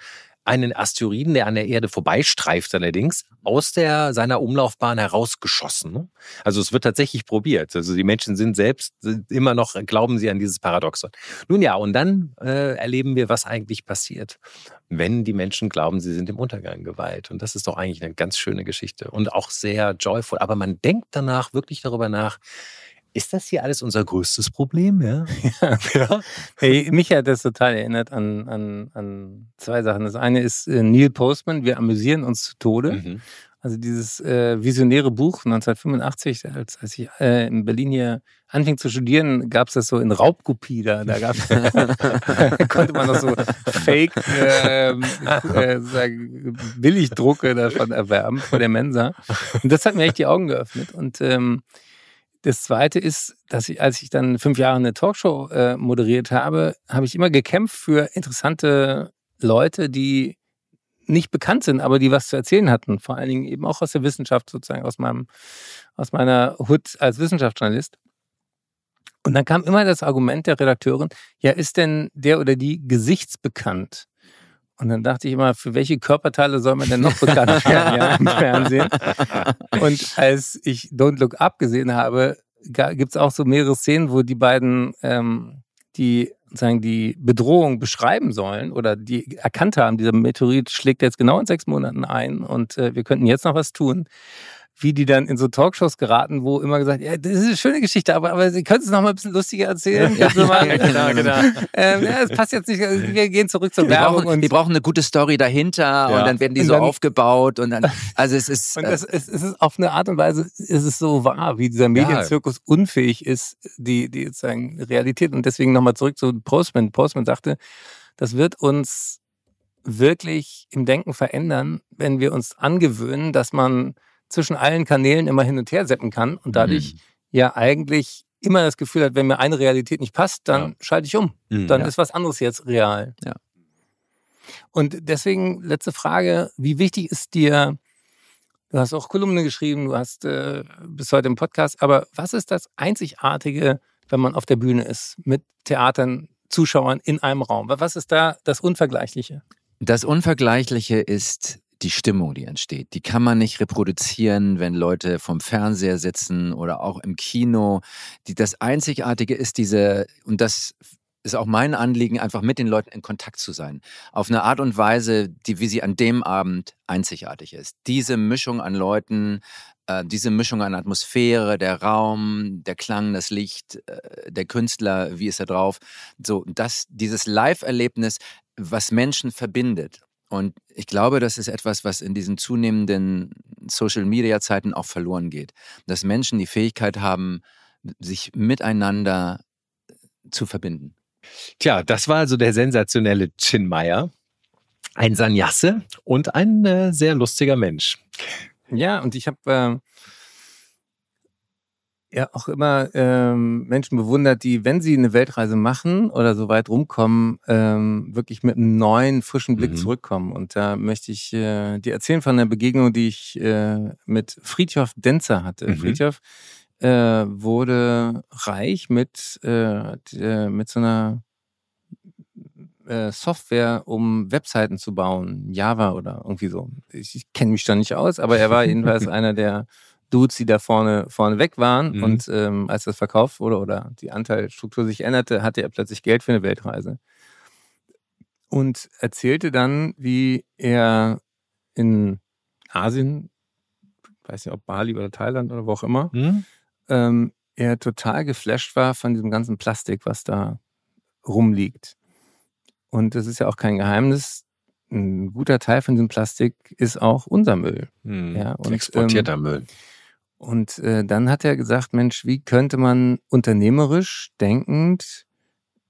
einen Asteroiden, der an der Erde vorbeistreift allerdings, aus der, seiner Umlaufbahn herausgeschossen. Ne? Also es wird tatsächlich probiert. Also die Menschen sind selbst immer noch, glauben sie an dieses Paradoxon. Nun ja, und dann äh, erleben wir, was eigentlich passiert, wenn die Menschen glauben, sie sind im Untergang geweiht. Und das ist doch eigentlich eine ganz schöne Geschichte und auch sehr joyful. Aber man denkt danach wirklich darüber nach, ist das hier alles unser größtes Problem? Ja. <laughs> ja. <laughs> Hey, mich hat das total erinnert an, an, an zwei Sachen. Das eine ist äh, Neil Postman, wir amüsieren uns zu Tode. Mhm. Also dieses äh, visionäre Buch 1985, als, als ich äh, in Berlin hier anfing zu studieren, gab es das so in Raubkopie. Da, da gab's, <laughs> konnte man noch so Fake ähm, äh, sozusagen Billigdrucke davon erwerben vor der Mensa. Und das hat mir echt die Augen geöffnet. Und ähm, das Zweite ist, dass ich, als ich dann fünf Jahre eine Talkshow äh, moderiert habe, habe ich immer gekämpft für interessante Leute, die nicht bekannt sind, aber die was zu erzählen hatten. Vor allen Dingen eben auch aus der Wissenschaft, sozusagen aus meinem, aus meiner Hut als Wissenschaftsjournalist. Und dann kam immer das Argument der Redakteurin, ja, ist denn der oder die gesichtsbekannt? Und dann dachte ich immer, für welche Körperteile soll man denn noch bekannt <laughs> werden ja, im Fernsehen? Und als ich Don't Look Up gesehen habe, gibt es auch so mehrere Szenen, wo die beiden ähm, die sagen die Bedrohung beschreiben sollen oder die erkannt haben, dieser Meteorit schlägt jetzt genau in sechs Monaten ein und äh, wir könnten jetzt noch was tun. Wie die dann in so Talkshows geraten, wo immer gesagt, ja, das ist eine schöne Geschichte, aber, aber Sie können es noch mal ein bisschen lustiger erzählen. Ja, Sie mal- ja, <laughs> genau, genau. Ähm, ja, es passt jetzt nicht. Wir gehen zurück zur Die Werbung brauchen, und die brauchen eine gute Story dahinter Ja. und dann werden die so dann- aufgebaut und dann, <laughs> also es ist, Und äh, das, es, es ist auf eine Art und Weise, ist es so wahr, wie dieser Medienzirkus unfähig ist, die, die sozusagen Realität. Und deswegen nochmal zurück zu Postman. Postman sagte, das wird uns wirklich im Denken verändern, wenn wir uns angewöhnen, dass man zwischen allen Kanälen immer hin und her seppen kann und dadurch Mhm. ja eigentlich immer das Gefühl hat, wenn mir eine Realität nicht passt, dann Ja. schalte ich um. Mhm. Dann Ja. ist was anderes jetzt real. Ja. Und deswegen letzte Frage, wie wichtig ist dir, du hast auch Kolumne geschrieben, du hast äh, bis heute im Podcast, aber was ist das Einzigartige, wenn man auf der Bühne ist, mit Theatern, Zuschauern in einem Raum? Was ist da das Unvergleichliche? Das Unvergleichliche ist die Stimmung, die entsteht. Die kann man nicht reproduzieren, wenn Leute vom Fernseher sitzen oder auch im Kino. Die, das Einzigartige ist diese, und das ist auch mein Anliegen, einfach mit den Leuten in Kontakt zu sein. Auf eine Art und Weise, die, wie sie an dem Abend einzigartig ist. Diese Mischung an Leuten, äh, diese Mischung an Atmosphäre, der Raum, der Klang, das Licht, äh, der Künstler, wie ist er drauf. So, das, dieses Live-Erlebnis, was Menschen verbindet. Und ich glaube, das ist etwas, was in diesen zunehmenden Social-Media-Zeiten auch verloren geht. Dass Menschen die Fähigkeit haben, sich miteinander zu verbinden. Tja, das war also der sensationelle Chin Meyer. Ein Sanyasse und ein äh, sehr lustiger Mensch. Ja, und ich habe äh, ja auch immer ähm, Menschen bewundert, die, wenn sie eine Weltreise machen oder so weit rumkommen, ähm, wirklich mit einem neuen, frischen Blick Mhm. zurückkommen. Und da möchte ich äh, dir erzählen von einer Begegnung, die ich äh, mit Friedhof Denzer hatte. Mhm. Friedhof äh, wurde reich mit, äh, äh, mit so einer äh, Software, um Webseiten zu bauen, Java oder irgendwie so. Ich, ich kenne mich da nicht aus, aber er war <laughs> jedenfalls einer der Dudes, die da vorne, vorne weg waren. Mhm. Und ähm, als das verkauft wurde oder die Anteilstruktur sich änderte, hatte er plötzlich Geld für eine Weltreise. und erzählte dann, wie er in Asien, weiß nicht ob Bali oder Thailand oder wo auch immer, Hm? ähm, er total geflasht war von diesem ganzen Plastik, was da rumliegt. Und das ist ja auch kein Geheimnis. Ein guter Teil von diesem Plastik ist auch unser Müll. Hm. Ja, und, Exportierter Müll. Und äh, dann hat er gesagt, Mensch, wie könnte man unternehmerisch denkend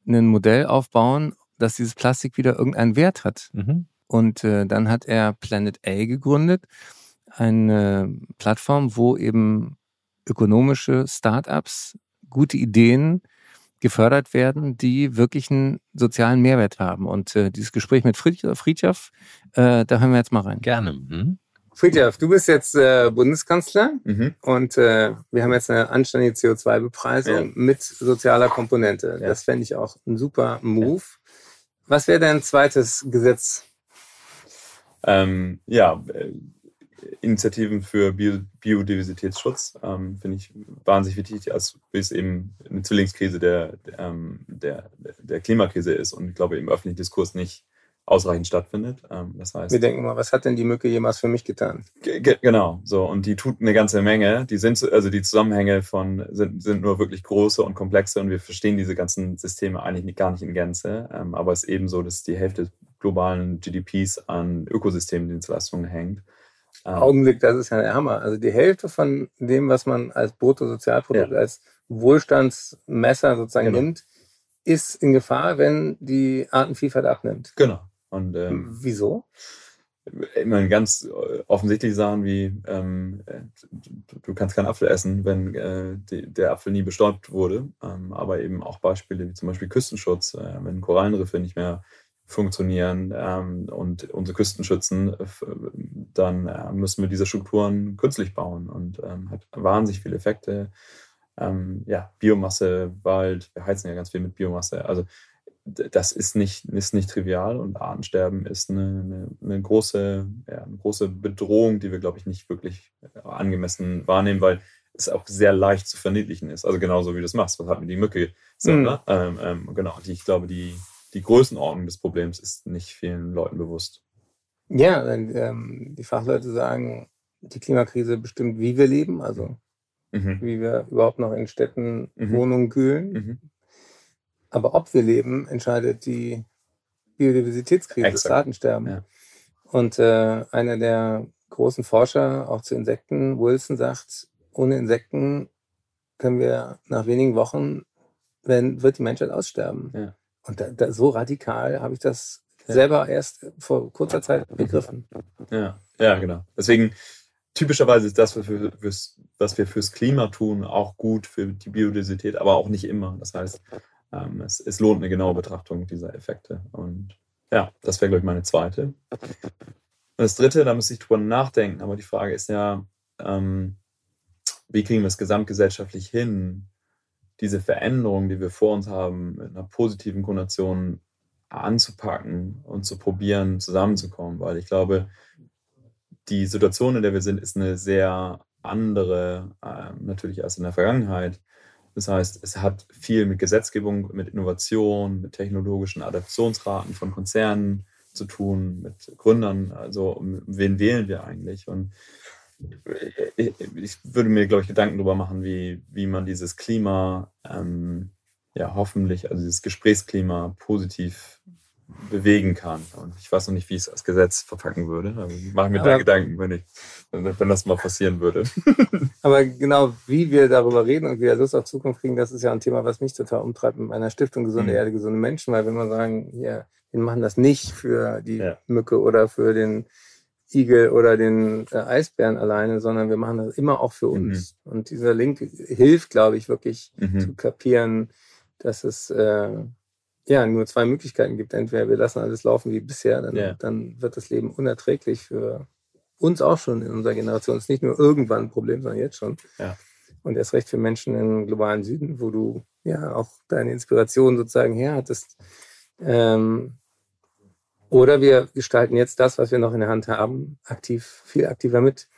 ein Modell aufbauen, dass dieses Plastik wieder irgendeinen Wert hat? Mhm. Und äh, dann hat er Planet A gegründet, eine Plattform, wo eben ökonomische Startups, gute Ideen gefördert werden, die wirklich einen sozialen Mehrwert haben. Und äh, dieses Gespräch mit Fried- Friedjof, äh, da hören wir jetzt mal rein. Gerne. Hm? Friedjof, du bist jetzt äh, Bundeskanzler Mhm. und äh, wir haben jetzt eine anständige CO2-Bepreisung Ja. mit sozialer Komponente. Ja. Das fände ich auch ein super Move. Was wäre dein zweites Gesetz? Ähm, ja, äh, Initiativen für Bio Biodiversitätsschutz ähm, finde ich wahnsinnig wichtig, als es eben eine Zwillingskrise der, der, ähm, der, der Klimakrise ist und ich glaube im öffentlichen Diskurs nicht ausreichend stattfindet. Ähm, das heißt, Wir denken mal, was hat denn die Mücke jemals für mich getan? Ge- ge- Genau, so und die tut eine ganze Menge. Die sind so- also die Zusammenhänge von sind, sind nur wirklich große und komplexe und wir verstehen diese ganzen Systeme eigentlich nicht, gar nicht in Gänze. Ähm, aber es ist eben so, dass die Hälfte des globalen GDPs an Ökosystemdienstleistungen hängt. Ähm, Augenblick, das ist ja der Hammer. Also die Hälfte von dem, was man als Bruttosozialprodukt, Ja. als Wohlstandsmesser sozusagen Genau. nimmt, ist in Gefahr, wenn die Artenvielfalt abnimmt. Genau. Und ähm, Wieso? ich meine, ganz äh, offensichtliche Sachen wie ähm, äh, du, kannst keinen Apfel essen, wenn äh, die, der Apfel nie bestäubt wurde. Ähm, aber eben auch Beispiele wie zum Beispiel Küstenschutz, äh, wenn Korallenriffe nicht mehr funktionieren ähm, und unsere Küsten schützen, äh, dann äh, müssen wir diese Strukturen künstlich bauen und ähm, hat wahnsinnig viele Effekte. Ähm, ja, Biomasse, Wald, wir heizen ja ganz viel mit Biomasse. Also das ist nicht, ist nicht trivial und Artensterben ist eine, eine, eine, große, ja, eine große Bedrohung, die wir, glaube ich, nicht wirklich äh, angemessen wahrnehmen, weil es auch sehr leicht zu verniedlichen ist. Also genauso wie du es machst. Was hat mir die Mücke so, Mhm. ne? ähm, ähm, genau, die, ich glaube, die, die Größenordnung des Problems ist nicht vielen Leuten bewusst. Ja, wenn, ähm, die Fachleute sagen, die Klimakrise bestimmt, wie wir leben, also Mhm. wie wir überhaupt noch in Städten Mhm. Wohnungen kühlen. Aber ob wir leben, entscheidet die Biodiversitätskrise, das Exakt. Artensterben. Ja. Und äh, einer der großen Forscher, auch zu Insekten, Wilson, sagt, ohne Insekten können wir nach wenigen Wochen, wenn, wird die Menschheit aussterben. Ja. Und da, da, so radikal habe ich das Ja. selber erst vor kurzer Zeit begriffen. Ja, ja, genau. Deswegen, typischerweise ist das, was wir, fürs, was wir fürs Klima tun, auch gut für die Biodiversität, aber auch nicht immer. Das heißt, ähm, es, es lohnt eine genaue Betrachtung dieser Effekte. Und ja, das wäre, glaube ich, meine zweite. Und das dritte, da müsste ich drüber nachdenken, aber die Frage ist ja, ähm, wie kriegen wir es gesamtgesellschaftlich hin, diese Veränderungen, die wir vor uns haben, mit einer positiven Konnotation anzupacken und zu probieren, zusammenzukommen, weil ich glaube, die Situation, in der wir sind, ist eine sehr andere äh, natürlich als in der Vergangenheit. Das heißt, es hat viel mit Gesetzgebung, mit Innovation, mit technologischen Adaptionsraten von Konzernen zu tun, mit Gründern. Also, wen wählen wir eigentlich? Und ich, ich würde mir, glaube ich, Gedanken darüber machen, wie, wie man dieses Klima, ähm, ja, hoffentlich, also dieses Gesprächsklima positiv bewegen kann. Und ich weiß noch nicht, wie ich es als Gesetz verpacken würde. Ich mache mir da Aber- Gedanken, wenn, ich, wenn das mal passieren würde. <laughs> Aber genau wie wir darüber reden und wieder Lust auf Zukunft kriegen, das ist ja ein Thema, was mich total umtreibt mit meiner Stiftung Gesunde Mhm. Erde, gesunde Menschen, weil wenn wir sagen, ja, wir machen das nicht für die Ja. Mücke oder für den Igel oder den äh, Eisbären alleine, sondern wir machen das immer auch für uns. Und dieser Link hilft, glaube ich, wirklich Mhm. zu kapieren, dass es äh, ja nur zwei Möglichkeiten gibt. Entweder wir lassen alles laufen wie bisher, dann, Ja. dann wird das Leben unerträglich für uns auch schon in unserer Generation. Es ist nicht nur irgendwann ein Problem, sondern jetzt schon. Ja. Und erst recht für Menschen im globalen Süden, wo du ja auch deine Inspiration sozusagen herhattest. Ähm, oder wir gestalten jetzt das, was wir noch in der Hand haben, aktiv, viel aktiver mit.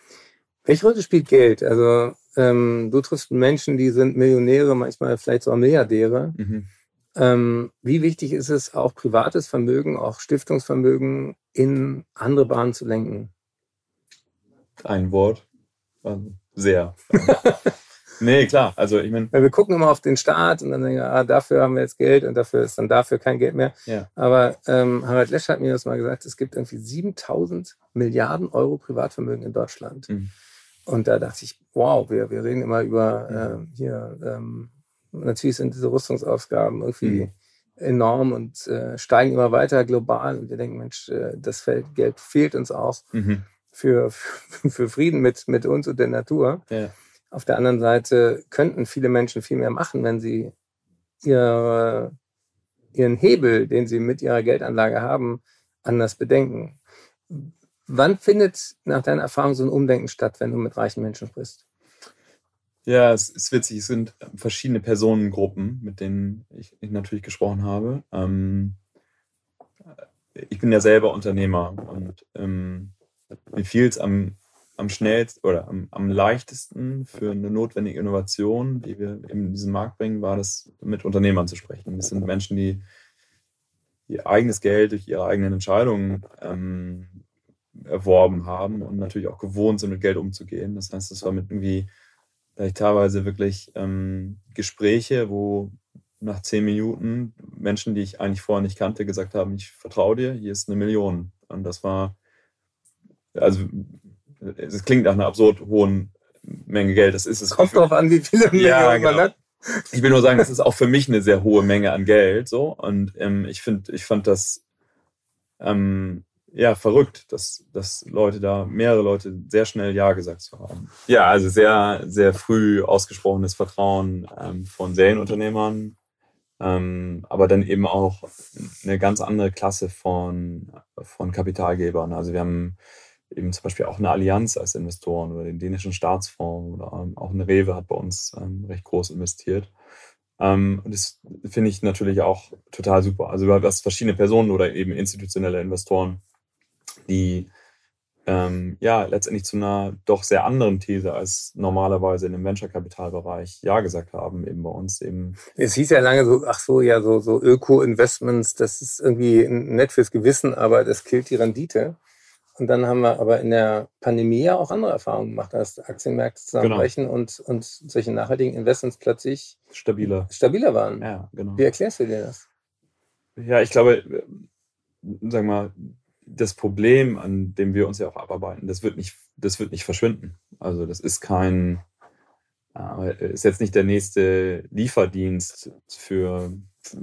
Welche Rolle spielt Geld? Also ähm, du triffst Menschen, die sind Millionäre, manchmal vielleicht sogar Milliardäre. Mhm. Ähm, wie wichtig ist es, auch privates Vermögen, auch Stiftungsvermögen in andere Bahnen zu lenken? Ein Wort. Also sehr. <laughs> nee, klar. Also ich meine. Wir gucken immer auf den Staat und dann denken, ah, dafür haben wir jetzt Geld und dafür ist dann dafür kein Geld mehr. Ja. Aber ähm, Harald Lesch hat mir das mal gesagt, es gibt irgendwie 7000 Milliarden Euro Privatvermögen in Deutschland. Mhm. Und da dachte ich, wow, wir, wir reden immer über äh, hier, ähm, natürlich sind diese Rüstungsausgaben irgendwie Mhm. enorm und äh, steigen immer weiter global. Und wir denken, Mensch, äh, das Feld, Geld fehlt uns auch Mhm. für, <laughs> für Frieden mit, mit uns und der Natur. Ja. Auf der anderen Seite könnten viele Menschen viel mehr machen, wenn sie ihre, ihren Hebel, den sie mit ihrer Geldanlage haben, anders bedenken. Wann findet nach deiner Erfahrung so ein Umdenken statt, wenn du mit reichen Menschen sprichst? Ja, es ist witzig. Es sind verschiedene Personengruppen, mit denen ich, ich natürlich gesprochen habe. Ähm, ich bin ja selber Unternehmer und ähm, mir fiel es am, am schnellsten oder am, am leichtesten für eine notwendige Innovation, die wir in diesen Markt bringen, war das, mit Unternehmern zu sprechen. Das sind Menschen, die ihr eigenes Geld durch ihre eigenen Entscheidungen ähm, erworben haben und natürlich auch gewohnt sind, mit Geld umzugehen. Das heißt, das war mit irgendwie teilweise wirklich ähm, Gespräche, wo nach zehn Minuten Menschen, die ich eigentlich vorher nicht kannte, gesagt haben, ich vertraue dir, hier ist eine Million. Und das war, also es klingt nach einer absurd hohen Menge Geld. Das ist es. Kommt drauf an, wie viele Ja, Millionen man genau. hat. Ich will nur sagen, das ist auch für mich eine sehr hohe Menge an Geld. So. Und ähm, ich finde, ich fand das ähm, ja verrückt, dass, dass Leute da, mehrere Leute sehr schnell Ja gesagt haben. Ja, also sehr, sehr früh ausgesprochenes Vertrauen ähm, von Serienunternehmern, ähm, aber dann eben auch eine ganz andere Klasse von, von Kapitalgebern. Also wir haben eben zum Beispiel auch eine Allianz als Investoren oder den dänischen Staatsfonds oder ähm, auch eine Rewe hat bei uns ähm, recht groß investiert. Ähm, und das finde ich natürlich auch total super. Also du hast verschiedene Personen oder eben institutionelle Investoren, die ähm, ja letztendlich zu einer doch sehr anderen These als normalerweise in dem Venture-Kapitalbereich Ja gesagt haben, eben bei uns eben. Es hieß ja lange so, ach so, ja, so, so Öko-Investments, das ist irgendwie nett fürs Gewissen, aber das killt die Rendite. Und dann haben wir aber in der Pandemie ja auch andere Erfahrungen gemacht, dass Aktienmärkte zusammenbrechen und, und solche nachhaltigen Investments plötzlich Stabiler. stabiler waren. Ja, genau. Wie erklärst du dir das? Ja, ich glaube, äh, sag mal, das Problem, an dem wir uns ja auch abarbeiten, das wird nicht, das wird nicht verschwinden. Also das ist kein, äh, ist jetzt nicht der nächste Lieferdienst für,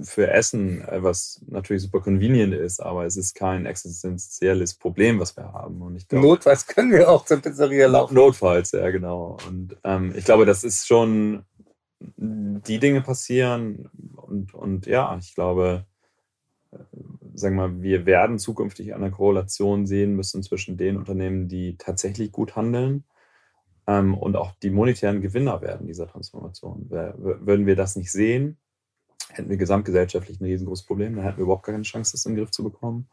für Essen, äh, was natürlich super convenient ist, aber es ist kein existenzielles Problem, was wir haben. Und ich glaube, Notfalls können wir auch zur Pizzeria laufen. Notfalls, ja, genau. Und ähm, ich glaube, das ist schon, die Dinge passieren und, und ja, ich glaube, sagen wir mal, wir werden zukünftig eine Korrelation sehen müssen zwischen den Unternehmen, die tatsächlich gut handeln ähm, und auch die monetären Gewinner werden dieser Transformation. Würden wir das nicht sehen, hätten wir gesamtgesellschaftlich ein riesengroßes Problem, dann hätten wir überhaupt keine Chance, das in den Griff zu bekommen.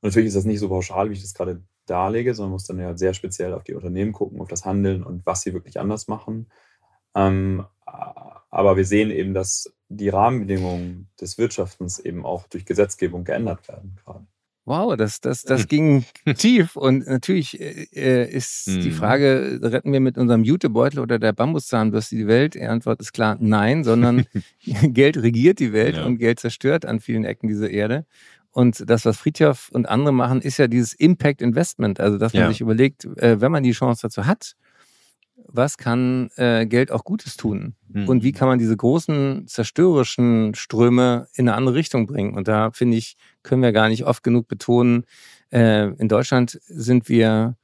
Und natürlich ist das nicht so pauschal, wie ich das gerade darlege, sondern muss dann ja sehr speziell auf die Unternehmen gucken, auf das Handeln und was sie wirklich anders machen. Ähm, aber wir sehen eben, dass die Rahmenbedingungen des Wirtschaftens eben auch durch Gesetzgebung geändert werden gerade. Wow, das, das, das ging <laughs> tief. Und natürlich äh, ist die Mhm. Frage, retten wir mit unserem Jutebeutel oder der Bambuszahnbürste die Welt? Die Antwort ist klar, nein, sondern <laughs> Geld regiert die Welt Ja. und Geld zerstört an vielen Ecken diese Erde. Und das, was Friedhoff und andere machen, ist ja dieses Impact Investment. Also, dass man Ja. sich überlegt, äh, wenn man die Chance dazu hat, was kann äh, Geld auch Gutes tun? Mhm. Und wie kann man diese großen zerstörerischen Ströme in eine andere Richtung bringen? Und da finde ich, können wir gar nicht oft genug betonen, äh, in Deutschland sind wir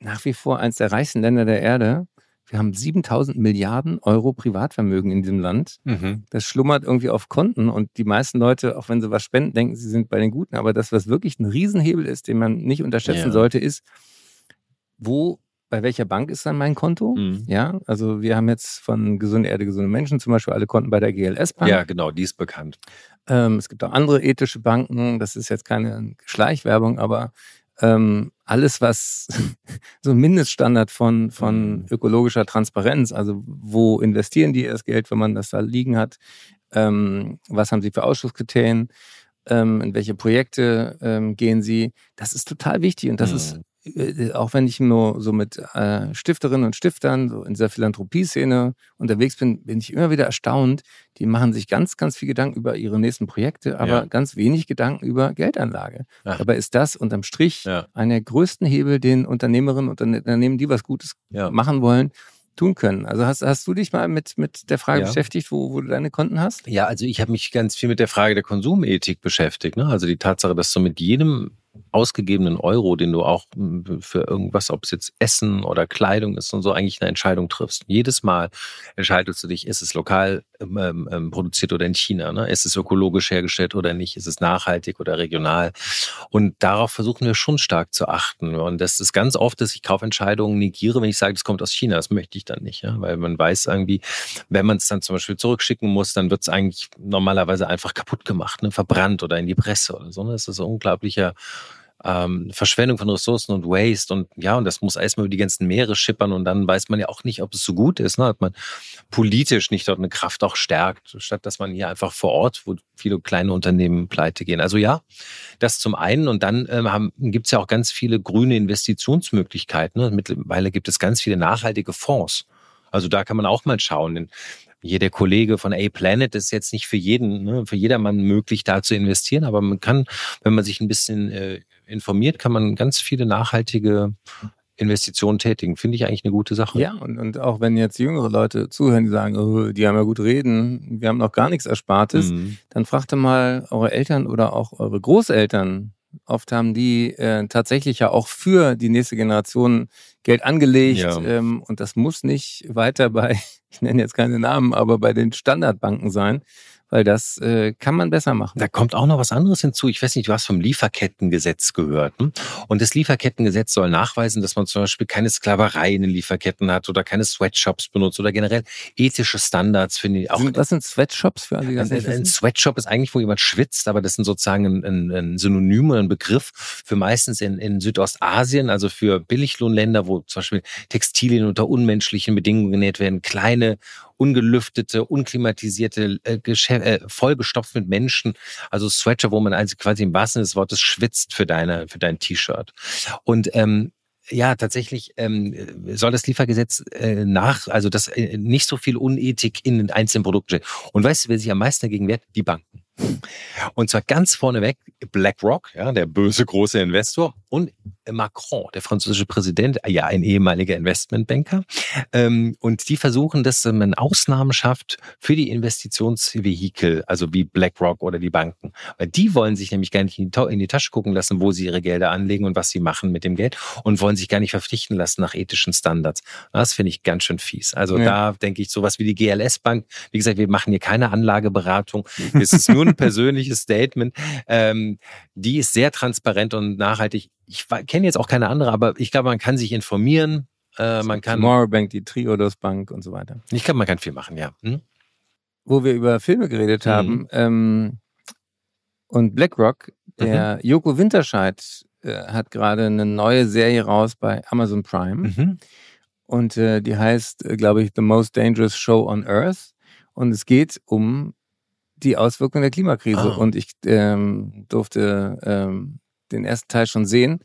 nach wie vor eines der reichsten Länder der Erde. Wir haben 7000 Milliarden Euro Privatvermögen in diesem Land. Mhm. Das schlummert irgendwie auf Konten und die meisten Leute, auch wenn sie was spenden, denken, sie sind bei den Guten. Aber das, was wirklich ein Riesenhebel ist, den man nicht unterschätzen Ja. sollte, ist, wo, bei welcher Bank ist dann mein Konto? Mhm. Ja, also wir haben jetzt von Gesunde Erde, gesunde Menschen zum Beispiel alle Konten bei der GLS Bank. Ja, genau, die ist bekannt. Ähm, es gibt auch andere ethische Banken. Das ist jetzt keine Schleichwerbung, aber ähm, alles, was <laughs> so ein Mindeststandard von, von Mhm. ökologischer Transparenz, also wo investieren die das Geld, wenn man das da liegen hat, ähm, was haben sie für Ausschusskriterien, ähm, in welche Projekte ähm, gehen sie. Das ist total wichtig und das mhm. ist auch wenn ich nur so mit äh, Stifterinnen und Stiftern so in dieser Philanthropie-Szene unterwegs bin, bin ich immer wieder erstaunt. Die machen sich ganz, ganz viel Gedanken über ihre nächsten Projekte, aber ja. ganz wenig Gedanken über Geldanlage. Ach. Dabei ist das unterm Strich ja. einer der größten Hebel, den Unternehmerinnen und Unternehmen, die was Gutes ja. machen wollen, tun können. Also hast, hast du dich mal mit, mit der Frage ja. beschäftigt, wo, wo du deine Konten hast? Ja, also ich habe mich ganz viel mit der Frage der Konsumethik beschäftigt. Ne? Also die Tatsache, dass du mit jedem ausgegebenen Euro, den du auch hm, für irgendwas, ob es jetzt Essen oder Kleidung ist und so, eigentlich eine Entscheidung triffst. Jedes Mal entscheidest du dich, ist es lokal ähm, ähm, ähm, produziert oder in China, ne? ist es ökologisch hergestellt oder nicht, ist es nachhaltig oder regional. Und darauf versuchen wir schon stark zu achten. Und das ist ganz oft, dass ich Kaufentscheidungen negiere, wenn ich sage, das kommt aus China. Das möchte ich dann nicht, ja? weil man weiß irgendwie, wenn man es dann zum Beispiel zurückschicken muss, dann wird es eigentlich normalerweise einfach kaputt gemacht, ne? verbrannt oder in die Presse oder so. Ne? Das ist ein unglaublicher ähm, Verschwendung von Ressourcen und Waste und ja, und das muss erstmal über die ganzen Meere schippern und dann weiß man ja auch nicht, ob es so gut ist, ne? ob man politisch nicht dort eine Kraft auch stärkt, statt dass man hier einfach vor Ort, wo viele kleine Unternehmen pleite gehen. Also ja, das zum einen und dann ähm, gibt es ja auch ganz viele grüne Investitionsmöglichkeiten. Ne? Mittlerweile gibt es ganz viele nachhaltige Fonds. Also da kann man auch mal schauen. Denn hier Kollege von A-Planet ist jetzt nicht für jeden, ne, für jedermann möglich, da zu investieren, aber man kann, wenn man sich ein bisschen äh, informiert, kann man ganz viele nachhaltige Investitionen tätigen. Finde ich eigentlich eine gute Sache. Ja, und, und auch wenn jetzt jüngere Leute zuhören, die sagen, oh, die haben ja gut reden, wir haben noch gar nichts Erspartes, mhm. dann fragt mal eure Eltern oder auch eure Großeltern. Oft haben die äh, tatsächlich ja auch für die nächste Generation Geld angelegt. Ja. Ähm, und das muss nicht weiter bei, <laughs> ich nenne jetzt keine Namen, aber bei den Standardbanken sein, weil das äh, kann man besser machen. Da kommt auch noch was anderes hinzu. Ich weiß nicht, du hast vom Lieferkettengesetz gehört. Hm? Und das Lieferkettengesetz soll nachweisen, dass man zum Beispiel keine Sklaverei in den Lieferketten hat oder keine Sweatshops benutzt oder generell ethische Standards finde ich auch. Was sind Sweatshops für alle, die ein, ein Sweatshop ist eigentlich, wo jemand schwitzt, aber das sind sozusagen ein, ein, ein Synonym oder ein Begriff für meistens in, in Südostasien, also für Billiglohnländer, wo zum Beispiel Textilien unter unmenschlichen Bedingungen genäht werden, kleine ungelüftete, unklimatisierte, äh, äh, vollgestopft mit Menschen, also Sweatshirt, wo man also quasi im wahrsten Sinne des Wortes schwitzt für deine, für dein T-Shirt. Und ähm, ja, tatsächlich ähm, soll das Liefergesetz äh, nach, also dass äh, nicht so viel Unethik in den einzelnen Produkten steht. Und weißt du, wer sich am meisten dagegen wehrt? Die Banken. Und zwar ganz vorneweg BlackRock, ja, der böse große Investor, und Macron, der französische Präsident, ja, ein ehemaliger Investmentbanker. Ähm, und die versuchen, dass man Ausnahmen schafft für die Investitionsvehikel, also wie BlackRock oder die Banken. Weil die wollen sich nämlich gar nicht in die Tasche gucken lassen, wo sie ihre Gelder anlegen und was sie machen mit dem Geld und wollen sich gar nicht verpflichten lassen nach ethischen Standards. Das finde ich ganz schön fies. Also ja. da denke ich, sowas wie die GLS Bank, wie gesagt, wir machen hier keine Anlageberatung. Es ist nur ein persönliches Statement. Ähm, die ist sehr transparent und nachhaltig. Ich kenne jetzt auch keine andere, aber ich glaube, man kann sich informieren. Äh, man kann. Tomorrow Bank, die Triodos Bank und so weiter. Ich glaube, man kann viel machen, ja. Hm? Wo wir über Filme geredet haben mhm. ähm, und BlackRock, der mhm. Joko Winterscheid äh, hat gerade eine neue Serie raus bei Amazon Prime. Mhm. Und äh, die heißt, äh, glaube ich, The Most Dangerous Show on Earth. Und es geht um die Auswirkungen der Klimakrise. Oh. Und ich ähm, durfte ähm, den ersten Teil schon sehen.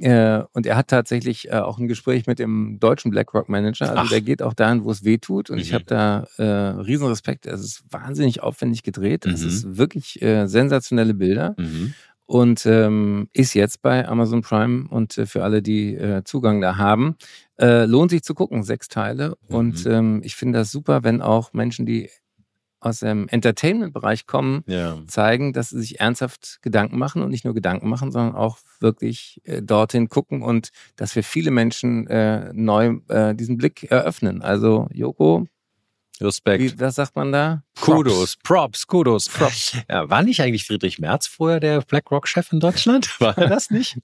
Äh, und er hat tatsächlich äh, auch ein Gespräch mit dem deutschen BlackRock-Manager. Also Ach. der geht auch dahin, wo es weh tut. Und mhm. ich habe da äh, riesen Respekt. Es ist wahnsinnig aufwendig gedreht. Es mhm. ist wirklich äh, sensationelle Bilder. Mhm. Und ähm, ist jetzt bei Amazon Prime und äh, für alle, die äh, Zugang da haben, äh, lohnt sich zu gucken, sechs Teile. Und mhm. ähm, ich finde das super, wenn auch Menschen, die aus dem Entertainment-Bereich kommen, ja. zeigen, dass sie sich ernsthaft Gedanken machen und nicht nur Gedanken machen, sondern auch wirklich äh, dorthin gucken und dass wir viele Menschen äh, neu äh, diesen Blick eröffnen. Also Joko, Respekt. Wie, was sagt man da? Kudos, Props, Kudos. Props. <laughs> Ja, war nicht eigentlich Friedrich Merz vorher der BlackRock-Chef in Deutschland? <laughs> War er das nicht?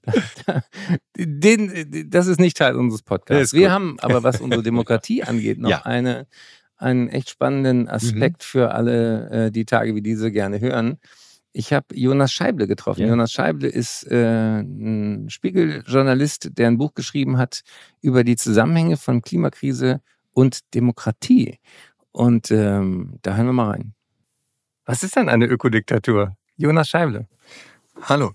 <laughs> Den, das ist nicht Teil unseres Podcasts. Wir haben aber, was unsere Demokratie angeht, noch ja. eine einen echt spannenden. Aspekt mhm. für alle, äh, die Tage wie diese gerne hören. Ich habe Jonas Scheible getroffen. Ja. Jonas Scheible ist äh, ein Spiegeljournalist, der ein Buch geschrieben hat über die Zusammenhänge von Klimakrise und Demokratie. Und ähm, da hören wir mal rein. Was ist denn eine Ökodiktatur? Jonas Scheible. Hallo.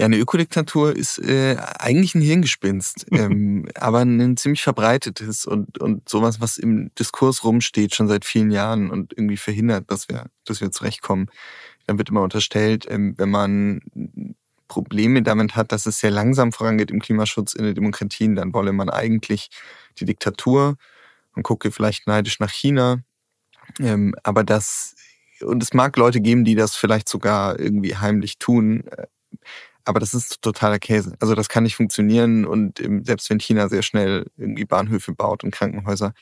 Ja, eine Ökodiktatur ist äh, eigentlich ein Hirngespinst, <laughs> ähm, aber ein ziemlich verbreitetes und, und sowas, was im Diskurs rumsteht schon seit vielen Jahren und irgendwie verhindert, dass wir, dass wir zurechtkommen. Dann wird immer unterstellt, ähm, wenn man Probleme damit hat, dass es sehr langsam vorangeht im Klimaschutz in den Demokratien, dann wolle man eigentlich die Diktatur und gucke vielleicht neidisch nach China. Ähm, aber das, und es mag Leute geben, die das vielleicht sogar irgendwie heimlich tun, äh, aber das ist totaler Käse. Also das kann nicht funktionieren und selbst wenn China sehr schnell irgendwie Bahnhöfe baut und Krankenhäuser,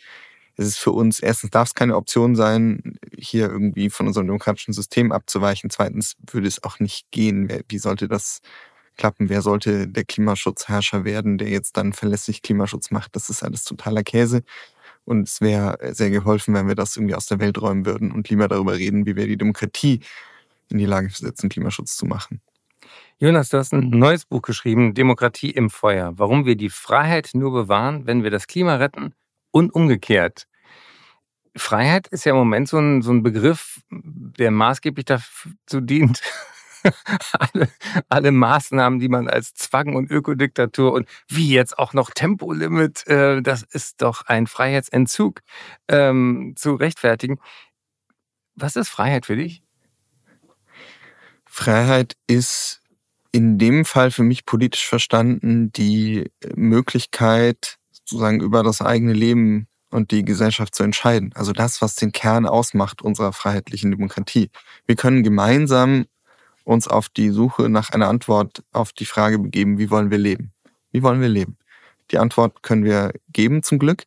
es ist für uns, erstens darf es keine Option sein, hier irgendwie von unserem demokratischen System abzuweichen. Zweitens würde es auch nicht gehen. Wie sollte das klappen? Wer sollte der Klimaschutzherrscher werden, der jetzt dann verlässlich Klimaschutz macht? Das ist alles totaler Käse. Und es wäre sehr geholfen, wenn wir das irgendwie aus der Welt räumen würden und lieber darüber reden, wie wir die Demokratie in die Lage versetzen, Klimaschutz zu machen. Jonas, du hast ein neues Buch geschrieben, Demokratie im Feuer. Warum wir die Freiheit nur bewahren, wenn wir das Klima retten und umgekehrt. Freiheit ist ja im Moment so ein, so ein Begriff, der maßgeblich dazu dient, <laughs> alle, alle Maßnahmen, die man als Zwang und Ökodiktatur und wie jetzt auch noch Tempolimit, äh, das ist doch ein Freiheitsentzug ähm, zu rechtfertigen. Was ist Freiheit für dich? Freiheit ist in dem Fall für mich politisch verstanden die Möglichkeit, sozusagen über das eigene Leben und die Gesellschaft zu entscheiden. Also das, was den Kern ausmacht unserer freiheitlichen Demokratie. Wir können gemeinsam uns auf die Suche nach einer Antwort auf die Frage begeben, wie wollen wir leben? Wie wollen wir leben? Die Antwort können wir geben zum Glück.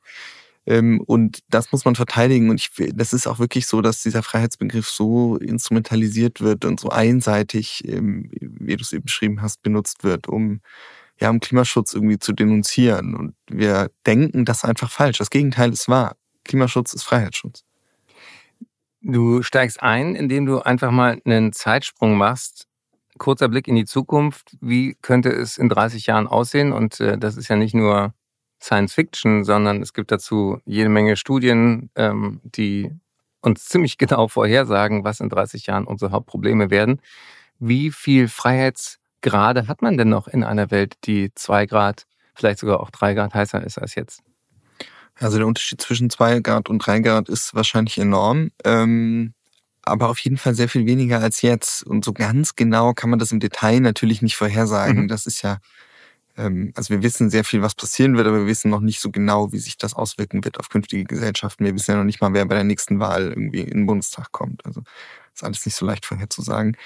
Ähm, und das muss man verteidigen. Und ich, das ist auch wirklich so, dass dieser Freiheitsbegriff so instrumentalisiert wird und so einseitig, ähm, wie du es eben beschrieben hast, benutzt wird, um ja, um Klimaschutz irgendwie zu denunzieren. Und wir denken das einfach falsch. Das Gegenteil ist wahr. Klimaschutz ist Freiheitsschutz. Du steigst ein, indem du einfach mal einen Zeitsprung machst. Kurzer Blick in die Zukunft. Wie könnte es in 30 Jahren aussehen? Und äh, das ist ja nicht nur Science Fiction, sondern es gibt dazu jede Menge Studien, ähm, die uns <laughs> ziemlich genau vorhersagen, was in 30 Jahren unsere Hauptprobleme werden. Wie viel Freiheitsgrade hat man denn noch in einer Welt, die zwei Grad, vielleicht sogar auch drei Grad heißer ist als jetzt? Also der Unterschied zwischen zwei Grad und drei Grad ist wahrscheinlich enorm. Ähm, aber auf jeden Fall sehr viel weniger als jetzt. Und so ganz genau kann man das im Detail natürlich nicht vorhersagen. Mhm. Das ist ja also wir wissen sehr viel, was passieren wird, aber wir wissen noch nicht so genau, wie sich das auswirken wird auf künftige Gesellschaften. Wir wissen ja noch nicht mal, wer bei der nächsten Wahl irgendwie in den Bundestag kommt. Also ist alles nicht so leicht vorherzusagen.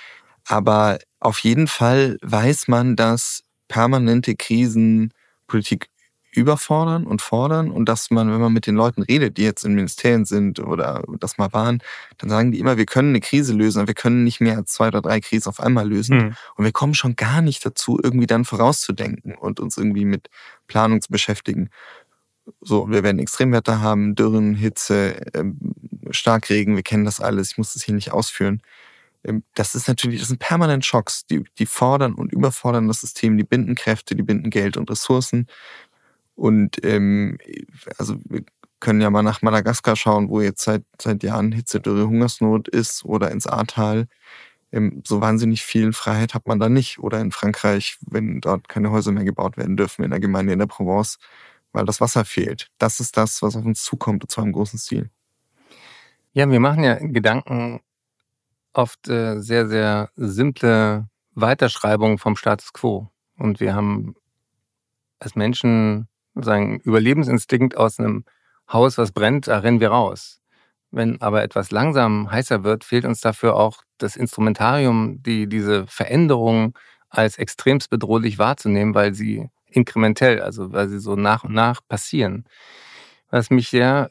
Aber auf jeden Fall weiß man, dass permanente Krisen Politik überfordern und fordern und dass man, wenn man mit den Leuten redet, die jetzt in Ministerien sind oder das mal waren, dann sagen die immer, wir können eine Krise lösen, aber wir können nicht mehr als zwei oder drei Krisen auf einmal lösen. Mhm. Und wir kommen schon gar nicht dazu, irgendwie dann vorauszudenken und uns irgendwie mit Planung zu beschäftigen. So, wir werden Extremwetter haben, Dürren, Hitze, ähm, Starkregen, wir kennen das alles, ich muss das hier nicht ausführen. Ähm, das ist natürlich, das sind permanent Schocks, die, die fordern und überfordern das System, die binden Kräfte, die binden Geld und Ressourcen. Und ähm, also wir können ja mal nach Madagaskar schauen, wo jetzt seit, seit Jahren Hitzedürre, Hungersnot ist oder ins Ahrtal. Ähm, so wahnsinnig viel Freiheit hat man da nicht. Oder in Frankreich, wenn dort keine Häuser mehr gebaut werden dürfen in der Gemeinde in der Provence, weil das Wasser fehlt. Das ist das, was auf uns zukommt, und zwar im großen Stil. Ja, wir machen ja Gedanken oft äh, sehr, sehr simple Weiterschreibungen vom Status quo. Und wir haben als Menschen sagen, Überlebensinstinkt aus einem Haus, was brennt, da rennen wir raus. Wenn aber etwas langsam heißer wird, fehlt uns dafür auch das Instrumentarium, die diese Veränderung als extremst bedrohlich wahrzunehmen, weil sie inkrementell, also weil sie so nach und nach passieren. Was mich sehr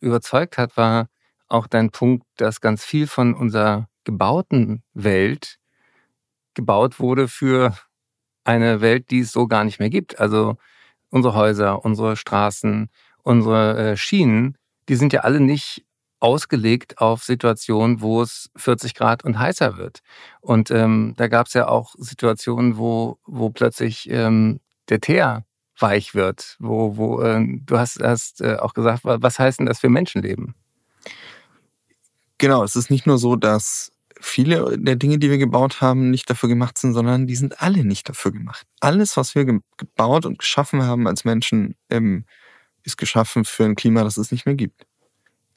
äh, überzeugt hat, war auch dein Punkt, dass ganz viel von unserer gebauten Welt gebaut wurde für eine Welt, die es so gar nicht mehr gibt. Also unsere Häuser, unsere Straßen, unsere äh, Schienen, die sind ja alle nicht ausgelegt auf Situationen, wo es 40 Grad und heißer wird. Und ähm, da gab es ja auch Situationen, wo, wo plötzlich ähm, der Teer weich wird, wo, wo äh, du hast, hast äh, auch gesagt, was heißt denn das für Menschenleben? Genau, es ist nicht nur so, dass viele der Dinge, die wir gebaut haben, nicht dafür gemacht sind, sondern die sind alle nicht dafür gemacht. Alles, was wir gebaut und geschaffen haben als Menschen, ähm, ist geschaffen für ein Klima, das es nicht mehr gibt.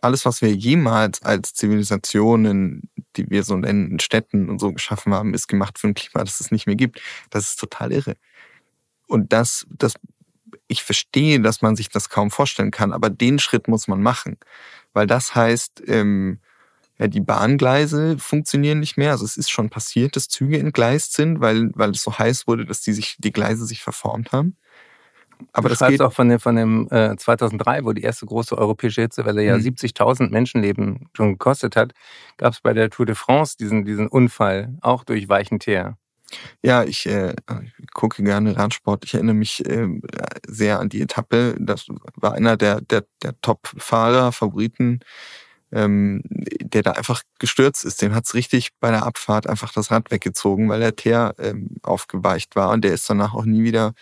Alles, was wir jemals als Zivilisationen, die wir so nennen, in Städten und so geschaffen haben, ist gemacht für ein Klima, das es nicht mehr gibt. Das ist total irre. Und das, das, ich verstehe, dass man sich das kaum vorstellen kann, aber den Schritt muss man machen. Weil das heißt, ähm, ja, die Bahngleise funktionieren nicht mehr. Also es ist schon passiert, dass Züge entgleist sind, weil, weil es so heiß wurde, dass die, sich, die Gleise sich verformt haben. Aber du das geht auch von dem, von dem äh, 2003, wo die erste große europäische Hitzewelle ja mhm. 70.000 Menschenleben schon gekostet hat, gab es bei der Tour de France diesen, diesen Unfall, auch durch weichen Teer. Ja, ich äh, gucke gerne Radsport. Ich erinnere mich äh, sehr an die Etappe. Das war einer der, der, der Top-Fahrer, Favoriten ähm, der da einfach gestürzt ist. Dem hat's richtig bei der Abfahrt einfach das Rad weggezogen, weil der Teer ähm, aufgeweicht war und der ist danach auch nie wieder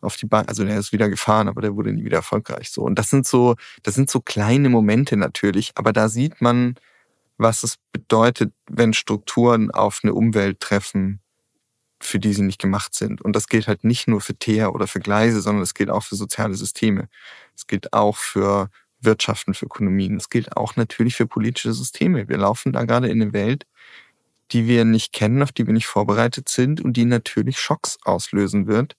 auf die Bahn, also der ist wieder gefahren, aber der wurde nie wieder erfolgreich. So und das sind so, das sind so kleine Momente natürlich, aber da sieht man, was es bedeutet, wenn Strukturen auf eine Umwelt treffen, für die sie nicht gemacht sind. Und das gilt halt nicht nur für Teer oder für Gleise, sondern es gilt auch für soziale Systeme. Es gilt auch für Wirtschaften, für Ökonomien. Es gilt auch natürlich für politische Systeme. Wir laufen da gerade in eine Welt, die wir nicht kennen, auf die wir nicht vorbereitet sind und die natürlich Schocks auslösen wird.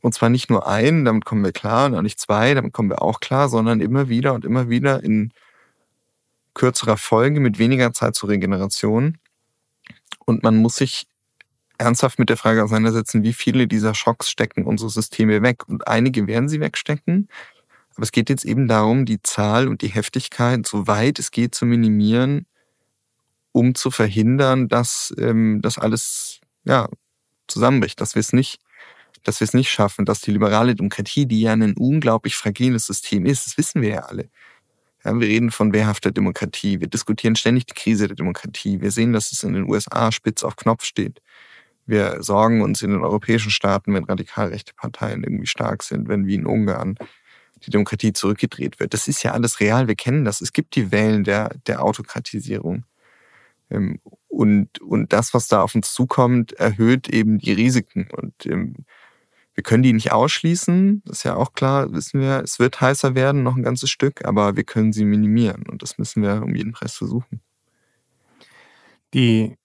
Und zwar nicht nur ein, damit kommen wir klar, und auch nicht zwei, damit kommen wir auch klar, sondern immer wieder und immer wieder in kürzerer Folge mit weniger Zeit zur Regeneration. Und man muss sich ernsthaft mit der Frage auseinandersetzen, wie viele dieser Schocks stecken unsere Systeme weg. Und einige werden sie wegstecken, aber es geht jetzt eben darum, die Zahl und die Heftigkeit, so weit es geht, zu minimieren, um zu verhindern, dass ähm, das alles ja, zusammenbricht, dass wir es nicht, dass wir es nicht schaffen, dass die liberale Demokratie, die ja ein unglaublich fragiles System ist, das wissen wir ja alle. Ja, wir reden von wehrhafter Demokratie, wir diskutieren ständig die Krise der Demokratie, wir sehen, dass es in den USA spitz auf Knopf steht. Wir sorgen uns in den europäischen Staaten, wenn radikalrechte Parteien irgendwie stark sind, wenn wie in Ungarn die Demokratie zurückgedreht wird. Das ist ja alles real, wir kennen das. Es gibt die Wellen der, der Autokratisierung. Ähm, und, und das, was da auf uns zukommt, erhöht eben die Risiken. Und ähm, wir können die nicht ausschließen, das ist ja auch klar, wissen wir, es wird heißer werden, noch ein ganzes Stück, aber wir können sie minimieren und das müssen wir um jeden Preis versuchen. Die,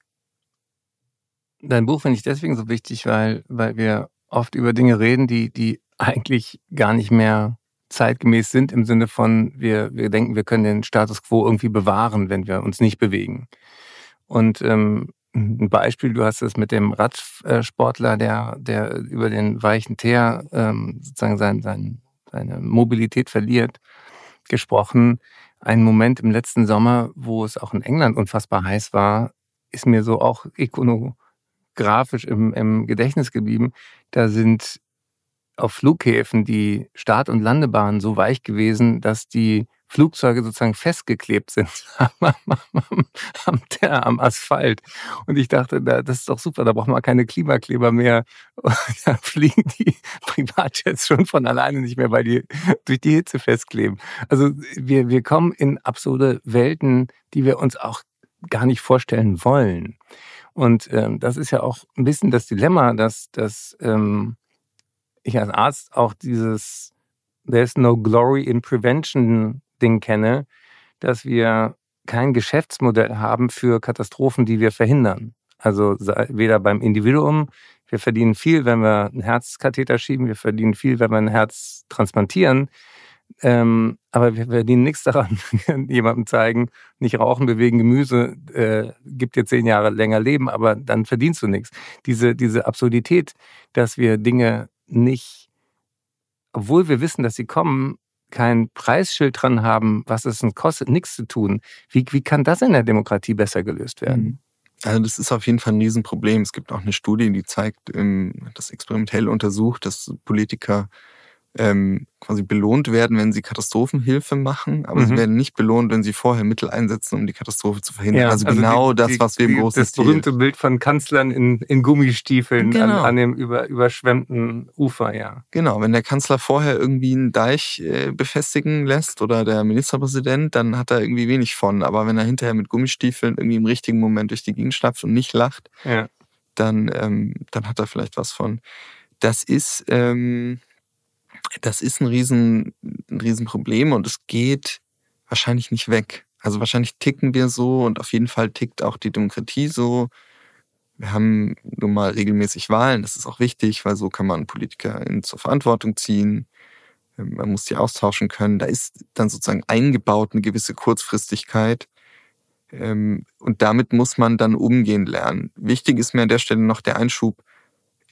dein Buch finde ich deswegen so wichtig, weil, weil wir oft über Dinge reden, die, die eigentlich gar nicht mehr zeitgemäß sind im Sinne von, wir, wir denken, wir können den Status quo irgendwie bewahren, wenn wir uns nicht bewegen. Und ähm, ein Beispiel, du hast es mit dem Radsportler, der, der über den weichen Teer ähm, sozusagen sein, sein, seine Mobilität verliert, gesprochen. Ein Moment im letzten Sommer, wo es auch in England unfassbar heiß war, ist mir so auch ikonografisch im, im Gedächtnis geblieben. Da sind auf Flughäfen die Start- und Landebahnen so weich gewesen, dass die Flugzeuge sozusagen festgeklebt sind <laughs> am, am, am, Asphalt. Und ich dachte, das ist doch super, da braucht man keine Klimakleber mehr. da fliegen die Privatjets schon von alleine nicht mehr, weil die durch die Hitze festkleben. Also wir, wir kommen in absurde Welten, die wir uns auch gar nicht vorstellen wollen. Und ähm, das ist ja auch ein bisschen das Dilemma, dass, dass ähm, ich als Arzt auch dieses There's no glory in prevention Ding kenne, dass wir kein Geschäftsmodell haben für Katastrophen, die wir verhindern. Also weder beim Individuum, wir verdienen viel, wenn wir einen Herzkatheter schieben, wir verdienen viel, wenn wir ein Herz transplantieren. Ähm, aber wir verdienen nichts daran, <laughs> jemandem zeigen, nicht rauchen, bewegen Gemüse, äh, gibt dir zehn Jahre länger Leben, aber dann verdienst du nichts. Diese, diese Absurdität, dass wir Dinge nicht, obwohl wir wissen, dass sie kommen, kein Preisschild dran haben, was es uns kostet, nichts zu tun. Wie, wie kann das in der Demokratie besser gelöst werden? Mhm. Also das ist auf jeden Fall ein Riesenproblem. Es gibt auch eine Studie, die zeigt, ähm, das experimentell untersucht, dass Politiker ähm, quasi belohnt werden, wenn sie Katastrophenhilfe machen, aber mhm. sie werden nicht belohnt, wenn sie vorher Mittel einsetzen, um die Katastrophe zu verhindern. Ja, also, also, genau die, das, was wir im die, großen Das berühmte Stil. Bild von Kanzlern in, in Gummistiefeln genau. an, an, dem über, überschwemmten Ufer, ja. Genau, wenn der Kanzler vorher irgendwie einen Deich äh, befestigen lässt oder der Ministerpräsident, dann hat er irgendwie wenig von. Aber wenn er hinterher mit Gummistiefeln irgendwie im richtigen Moment durch die Gegend schlappt und nicht lacht, ja. dann, ähm, dann hat er vielleicht was von. Das ist... Ähm, das ist ein, riesen, ein Riesenproblem und es geht wahrscheinlich nicht weg. Also wahrscheinlich ticken wir so und auf jeden Fall tickt auch die Demokratie so. Wir haben nun mal regelmäßig Wahlen, das ist auch wichtig, weil so kann man Politiker zur Verantwortung ziehen. Man muss die austauschen können. Da ist dann sozusagen eingebaut eine gewisse Kurzfristigkeit. Ähm, und damit muss man dann umgehen lernen. Wichtig ist mir an der Stelle noch der Einschub,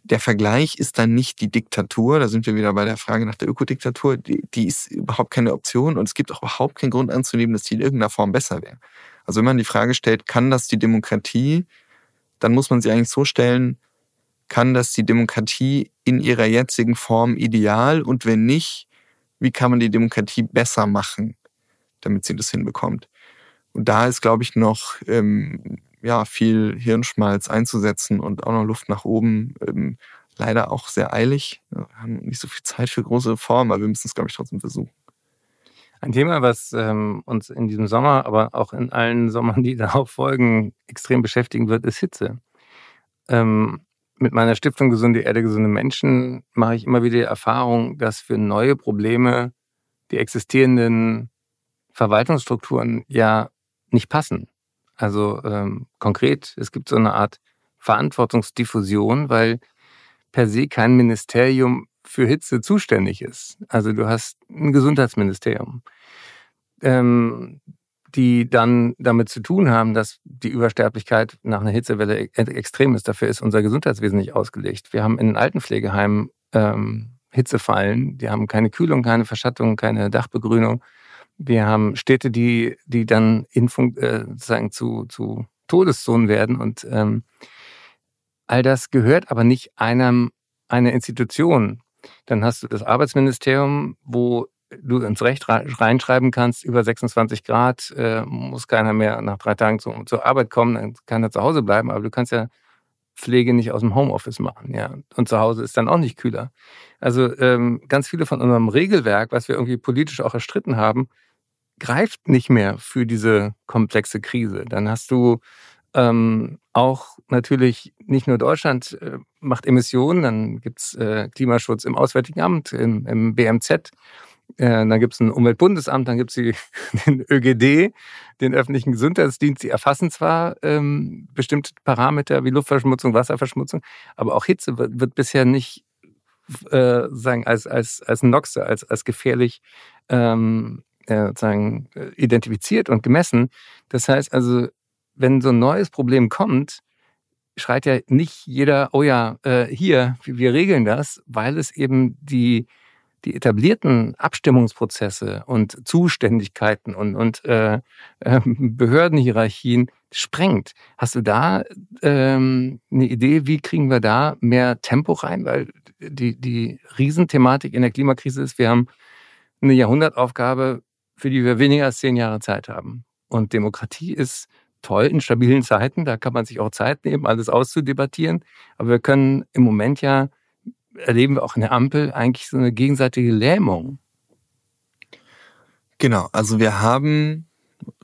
der Vergleich ist dann nicht die Diktatur, da sind wir wieder bei der Frage nach der Ökodiktatur, die, die ist überhaupt keine Option und es gibt auch überhaupt keinen Grund anzunehmen, dass die in irgendeiner Form besser wäre. Also wenn man die Frage stellt, kann das die Demokratie, dann muss man sie eigentlich so stellen, kann das die Demokratie in ihrer jetzigen Form ideal und wenn nicht, wie kann man die Demokratie besser machen, damit sie das hinbekommt? Und da ist, glaube ich, noch ähm, ja, viel Hirnschmalz einzusetzen und auch noch Luft nach oben. Ähm, leider auch sehr eilig. Wir haben nicht so viel Zeit für große Reformen, aber wir müssen es, glaube ich, trotzdem versuchen. Ein Thema, was ähm, uns in diesem Sommer, aber auch in allen Sommern, die <laughs> darauf folgen, extrem beschäftigen wird, ist Hitze. Ähm, mit meiner Stiftung Gesunde Erde, gesunde Menschen mache ich immer wieder die Erfahrung, dass für neue Probleme die existierenden Verwaltungsstrukturen ja nicht passen. Also ähm, konkret, es gibt so eine Art Verantwortungsdiffusion, weil per se kein Ministerium für Hitze zuständig ist. Also du hast ein Gesundheitsministerium, ähm, die dann damit zu tun haben, dass die Übersterblichkeit nach einer Hitzewelle e-, extrem ist. Dafür ist unser Gesundheitswesen nicht ausgelegt. Wir haben in den Altenpflegeheimen ähm, Hitzefallen, die haben keine Kühlung, keine Verschattung, keine Dachbegrünung. Wir haben Städte, die, die dann in, äh, sozusagen zu, zu Todeszonen werden. Und ähm, all das gehört aber nicht einem, einer Institution. Dann hast du das Arbeitsministerium, wo du ins Recht reinschreiben kannst, über 26 Grad äh, muss keiner mehr nach drei Tagen zu, zur Arbeit kommen, dann kann er zu Hause bleiben, aber du kannst ja Pflege nicht aus dem Homeoffice machen, ja. Und zu Hause ist dann auch nicht kühler. Also ähm, ganz viele von unserem Regelwerk, was wir irgendwie politisch auch erstritten haben, greift nicht mehr für diese komplexe Krise. Dann hast du ähm, auch natürlich nicht nur Deutschland äh, macht Emissionen, dann gibt's äh, Klimaschutz im Auswärtigen Amt, im, im BMZ, äh, dann gibt's ein Umweltbundesamt, dann gibt's <laughs> den ÖGD, den öffentlichen Gesundheitsdienst. Die erfassen zwar ähm, bestimmte Parameter wie Luftverschmutzung, Wasserverschmutzung, aber auch Hitze wird, wird bisher nicht äh, sagen als als als Noxe, als als gefährlich ähm, äh, sozusagen äh, identifiziert und gemessen. Das heißt also, wenn so ein neues Problem kommt, schreit ja nicht jeder, oh ja, äh, hier, wir regeln das, weil es eben die, die etablierten Abstimmungsprozesse und Zuständigkeiten und, und äh, äh, Behördenhierarchien sprengt. Hast du da ähm, eine Idee, wie kriegen wir da mehr Tempo rein? Weil die, die Riesenthematik in der Klimakrise ist, wir haben eine Jahrhundertaufgabe, für die wir weniger als zehn Jahre Zeit haben. Und Demokratie ist toll in stabilen Zeiten, da kann man sich auch Zeit nehmen, alles auszudebattieren. Aber wir können im Moment ja, erleben wir auch in der Ampel, eigentlich so eine gegenseitige Lähmung. Genau, also wir haben,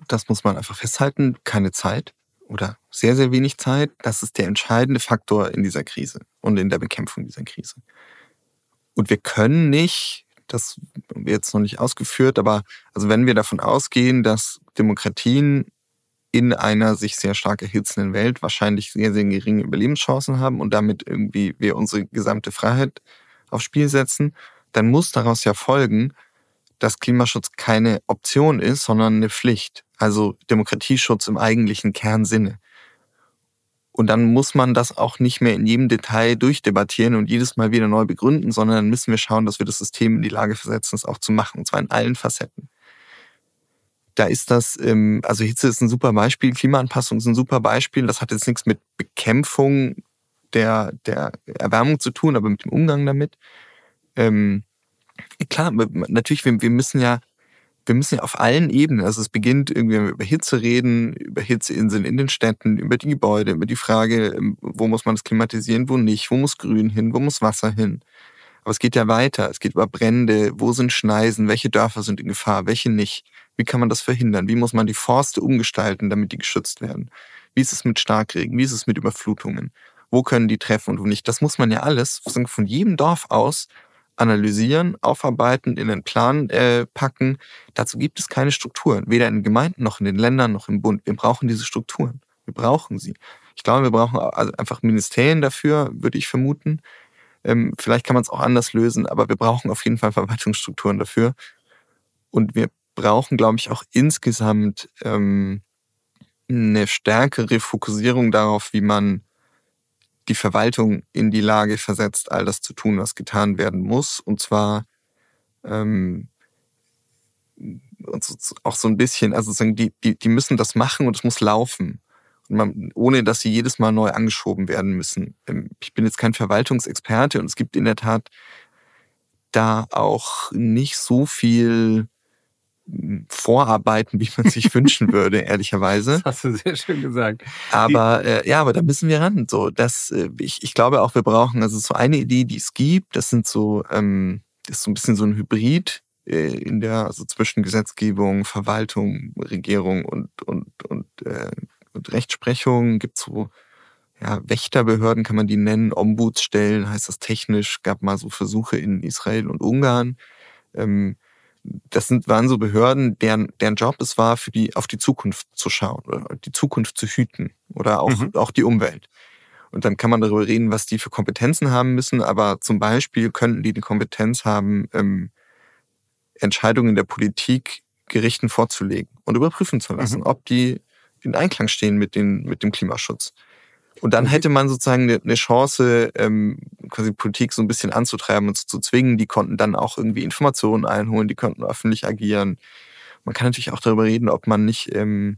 das muss man einfach festhalten, keine Zeit oder sehr, sehr wenig Zeit. Das ist der entscheidende Faktor in dieser Krise und in der Bekämpfung dieser Krise. Und wir können nicht das wird jetzt noch nicht ausgeführt, aber also wenn wir davon ausgehen, dass Demokratien in einer sich sehr stark erhitzenden Welt wahrscheinlich sehr, sehr geringe Überlebenschancen haben und damit irgendwie wir unsere gesamte Freiheit aufs Spiel setzen, dann muss daraus ja folgen, dass Klimaschutz keine Option ist, sondern eine Pflicht. Also Demokratieschutz im eigentlichen Kernsinne. Und dann muss man das auch nicht mehr in jedem Detail durchdebattieren und jedes Mal wieder neu begründen, sondern dann müssen wir schauen, dass wir das System in die Lage versetzen, es auch zu machen, und zwar in allen Facetten. Da ist das, ähm, also Hitze ist ein super Beispiel, Klimaanpassung ist ein super Beispiel. Das hat jetzt nichts mit Bekämpfung der, der Erwärmung zu tun, aber mit dem Umgang damit. Ähm, Klar, natürlich, wir, wir müssen ja wir müssen ja auf allen Ebenen, also es beginnt irgendwie, wenn wir über Hitze reden, über Hitzeinseln in den Städten, über die Gebäude, über die Frage, ähm, wo muss man das klimatisieren, wo nicht, wo muss Grün hin, wo muss Wasser hin. Aber es geht ja weiter, es geht über Brände, wo sind Schneisen, welche Dörfer sind in Gefahr, welche nicht. Wie kann man das verhindern? Wie muss man die Forste umgestalten, damit die geschützt werden? Wie ist es mit Starkregen? Wie ist es mit Überflutungen? Wo können die treffen und wo nicht? Das muss man ja alles von jedem Dorf aus analysieren, aufarbeiten, in den Plan äh, packen. Dazu gibt es keine Strukturen, weder in Gemeinden noch in den Ländern noch im Bund. Wir brauchen diese Strukturen. Wir brauchen sie. Ich glaube, wir brauchen also einfach Ministerien dafür, würde ich vermuten. Ähm, vielleicht kann man es auch anders lösen, aber wir brauchen auf jeden Fall Verwaltungsstrukturen dafür. Und wir brauchen, glaube ich, auch insgesamt ähm, eine stärkere Fokussierung darauf, wie man die Verwaltung in die Lage versetzt, all das zu tun, was getan werden muss. Und zwar ähm, auch so ein bisschen, also sozusagen, die, die, die müssen das machen und es muss laufen. Man, ohne dass sie jedes Mal neu angeschoben werden müssen. Ähm, ich bin jetzt kein Verwaltungsexperte und es gibt in der Tat da auch nicht so viel vorarbeiten, wie man sich <laughs> wünschen würde, ehrlicherweise. Das hast du sehr schön gesagt. Aber äh, ja, aber da müssen wir ran. So, das, äh, ich, ich glaube auch, wir brauchen also so eine Idee, die es gibt. Das sind so, ähm, das ist so ein bisschen so ein Hybrid äh, in der also zwischen Gesetzgebung, Verwaltung, Regierung und und und, äh, und Rechtsprechung gibt so ja, Wächterbehörden kann man die nennen, Ombudsstellen heißt das technisch, gab mal so Versuche in Israel und Ungarn. Ähm, das sind, waren so Behörden, deren, deren Job es war, für die, auf die Zukunft zu schauen oder die Zukunft zu hüten oder auch, mhm. auch die Umwelt. Und dann kann man darüber reden, was die für Kompetenzen haben müssen, aber zum Beispiel könnten die die Kompetenz haben, ähm, Entscheidungen der Politik Gerichten vorzulegen und überprüfen zu lassen, mhm. ob die in Einklang stehen mit, den, mit dem Klimaschutz. Und dann hätte man sozusagen eine Chance, ähm, quasi Politik so ein bisschen anzutreiben und zu zwingen. Die konnten dann auch irgendwie Informationen einholen, die konnten öffentlich agieren. Man kann natürlich auch darüber reden, ob man nicht ähm,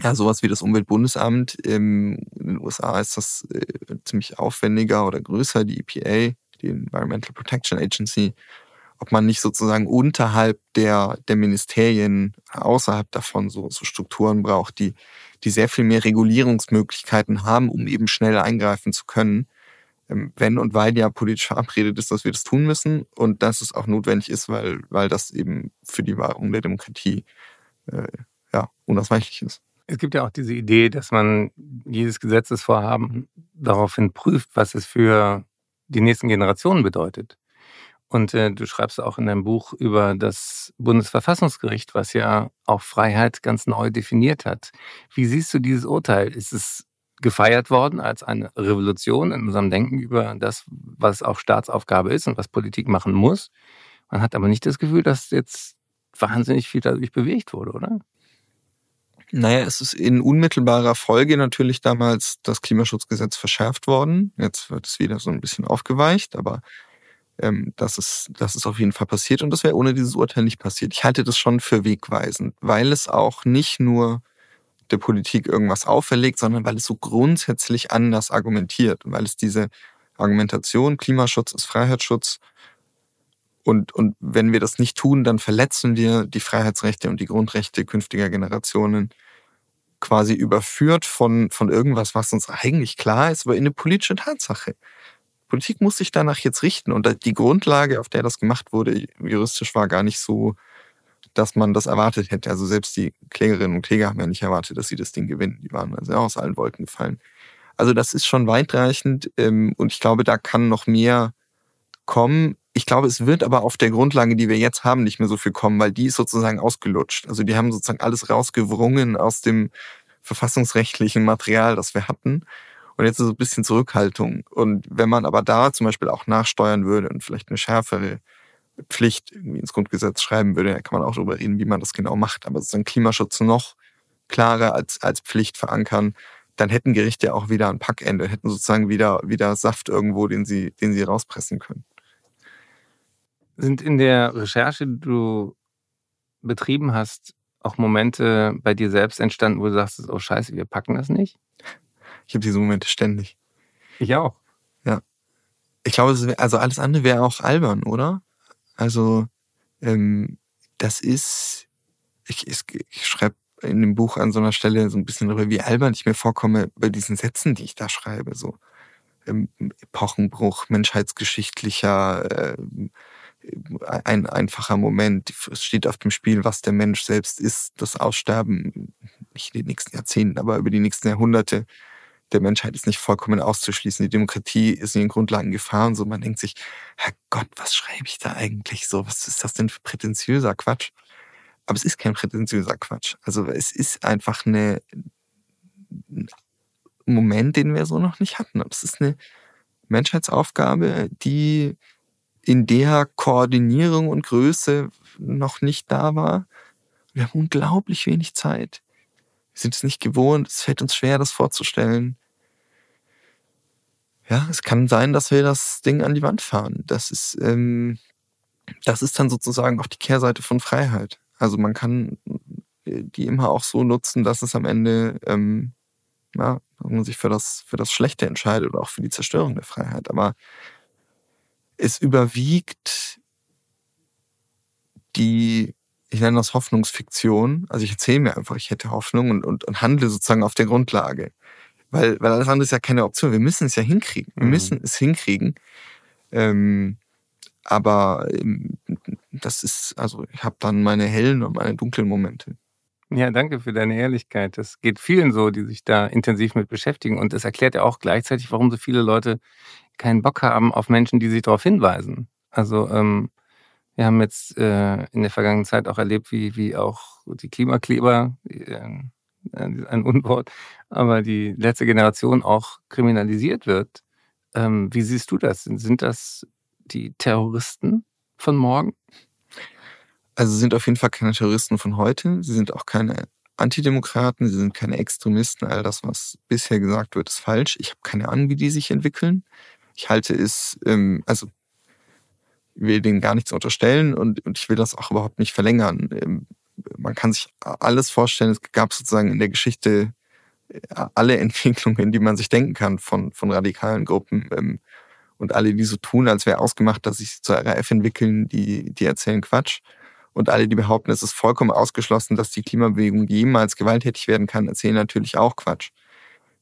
ja, sowas wie das Umweltbundesamt, ähm, in den USA ist das äh, ziemlich aufwendiger oder größer, die EPA, die Environmental Protection Agency, ob man nicht sozusagen unterhalb der, der Ministerien, außerhalb davon so, so Strukturen braucht, die die sehr viel mehr Regulierungsmöglichkeiten haben, um eben schnell eingreifen zu können, ähm, wenn und weil ja politisch verabredet ist, dass wir das tun müssen und dass es auch notwendig ist, weil, weil das eben für die Wahrung der Demokratie äh, ja, unausweichlich ist. Es gibt ja auch diese Idee, dass man jedes Gesetzesvorhaben daraufhin prüft, was es für die nächsten Generationen bedeutet. Und äh, du schreibst auch in deinem Buch über das Bundesverfassungsgericht, was ja auch Freiheit ganz neu definiert hat. Wie siehst du dieses Urteil? Ist es gefeiert worden als eine Revolution in unserem Denken über das, was auch Staatsaufgabe ist und was Politik machen muss? Man hat aber nicht das Gefühl, dass jetzt wahnsinnig viel dadurch bewegt wurde, oder? Naja, es ist in unmittelbarer Folge natürlich damals das Klimaschutzgesetz verschärft worden. Jetzt wird es wieder so ein bisschen aufgeweicht, aber ähm, das, ist, das ist auf jeden Fall passiert und das wäre ohne dieses Urteil nicht passiert. Ich halte das schon für wegweisend, weil es auch nicht nur der Politik irgendwas auferlegt, sondern weil es so grundsätzlich anders argumentiert weil es diese Argumentation, Klimaschutz ist Freiheitsschutz, und, und wenn wir das nicht tun, dann verletzen wir die Freiheitsrechte und die Grundrechte künftiger Generationen quasi überführt von, von irgendwas, was uns eigentlich klar ist, aber in eine politische Tatsache. Politik muss sich danach jetzt richten. Und die Grundlage, auf der das gemacht wurde, juristisch war gar nicht so, dass man das erwartet hätte. Also selbst die Klägerinnen und Kläger haben ja nicht erwartet, dass sie das Ding gewinnen. Die waren also aus allen Wolken gefallen. Also das ist schon weitreichend ähm, und ich glaube, da kann noch mehr kommen. Ich glaube, es wird aber auf der Grundlage, die wir jetzt haben, nicht mehr so viel kommen, weil die ist sozusagen ausgelutscht. Also die haben sozusagen alles rausgewrungen aus dem verfassungsrechtlichen Material, das wir hatten. Und jetzt ist so ein bisschen Zurückhaltung. Und wenn man aber da zum Beispiel auch nachsteuern würde und vielleicht eine schärfere Pflicht irgendwie ins Grundgesetz schreiben würde, da kann man auch darüber reden, wie man das genau macht. Aber sozusagen Klimaschutz noch klarer als, als Pflicht verankern, dann hätten Gerichte auch wieder ein Packende, hätten sozusagen wieder, wieder Saft irgendwo, den sie, den sie rauspressen können. Sind in der Recherche, die du betrieben hast, auch Momente bei dir selbst entstanden, wo du sagst, oh scheiße, wir packen das nicht? Ich habe diese Momente ständig. Ich auch. Ja. Ich glaube, also alles andere wäre auch albern, oder? Also ähm, das ist, ich, ich, ich schreibe in dem Buch an so einer Stelle so ein bisschen darüber, wie albern ich mir vorkomme bei diesen Sätzen, die ich da schreibe. So ähm, Epochenbruch, menschheitsgeschichtlicher, äh, ein einfacher Moment. Es steht auf dem Spiel, was der Mensch selbst ist. Das Aussterben, nicht in den nächsten Jahrzehnten, aber über die nächsten Jahrhunderte der Menschheit ist nicht vollkommen auszuschließen. Die Demokratie ist in den Grundlagen gefahren. So, man denkt sich, Herrgott, was schreibe ich da eigentlich so? Was ist das denn für prätentiöser Quatsch? Aber es ist kein prätentiöser Quatsch. Also es ist einfach eine, ein Moment, den wir so noch nicht hatten. Es ist eine Menschheitsaufgabe, die in der Koordinierung und Größe noch nicht da war. Wir haben unglaublich wenig Zeit. Wir sind es nicht gewohnt. Es fällt uns schwer, das vorzustellen. Ja, es kann sein, dass wir das Ding an die Wand fahren. Das ist, ähm, das ist dann sozusagen auch die Kehrseite von Freiheit. Also man kann äh, die immer auch so nutzen, dass es am Ende, ähm, ja, man sich für das, für das Schlechte entscheidet oder auch für die Zerstörung der Freiheit. Aber es überwiegt die, ich nenne das Hoffnungsfiktion. Also ich erzähle mir einfach, ich hätte Hoffnung und, und, und handle sozusagen auf der Grundlage. Weil, weil alles andere ist ja keine Option. Wir müssen es ja hinkriegen. Wir mhm. müssen es hinkriegen. Ähm, aber ähm, das ist, also ich habe dann meine hellen und meine dunklen Momente. Ja, danke für deine Ehrlichkeit. Das geht vielen so, die sich da intensiv mit beschäftigen. Und es erklärt ja auch gleichzeitig, warum so viele Leute keinen Bock haben auf Menschen, die sich darauf hinweisen. Also ähm, wir haben jetzt äh, in der vergangenen Zeit auch erlebt, wie, wie auch die Klimakleber, äh, ein Unwort, aber die letzte Generation auch kriminalisiert wird. Ähm, wie siehst du das? Sind das die Terroristen von morgen? Also sind auf jeden Fall keine Terroristen von heute. Sie sind auch keine Antidemokraten, sie sind keine Extremisten. All das, was bisher gesagt wird, ist falsch. Ich habe keine Ahnung, wie die sich entwickeln. Ich halte es, ähm, also ich will denen gar nichts unterstellen und, und ich will das auch überhaupt nicht verlängern. Ähm, man kann sich alles vorstellen. Es gab sozusagen in der Geschichte äh, alle <laughs> Entwicklungen, die man sich denken kann von, von radikalen Gruppen. Ähm, und alle, die so tun, als wäre ausgemacht, dass sich zur RAF entwickeln, die, die erzählen Quatsch. Und alle, die behaupten, es ist vollkommen ausgeschlossen, dass die Klimabewegung jemals gewalttätig werden kann, erzählen natürlich auch Quatsch.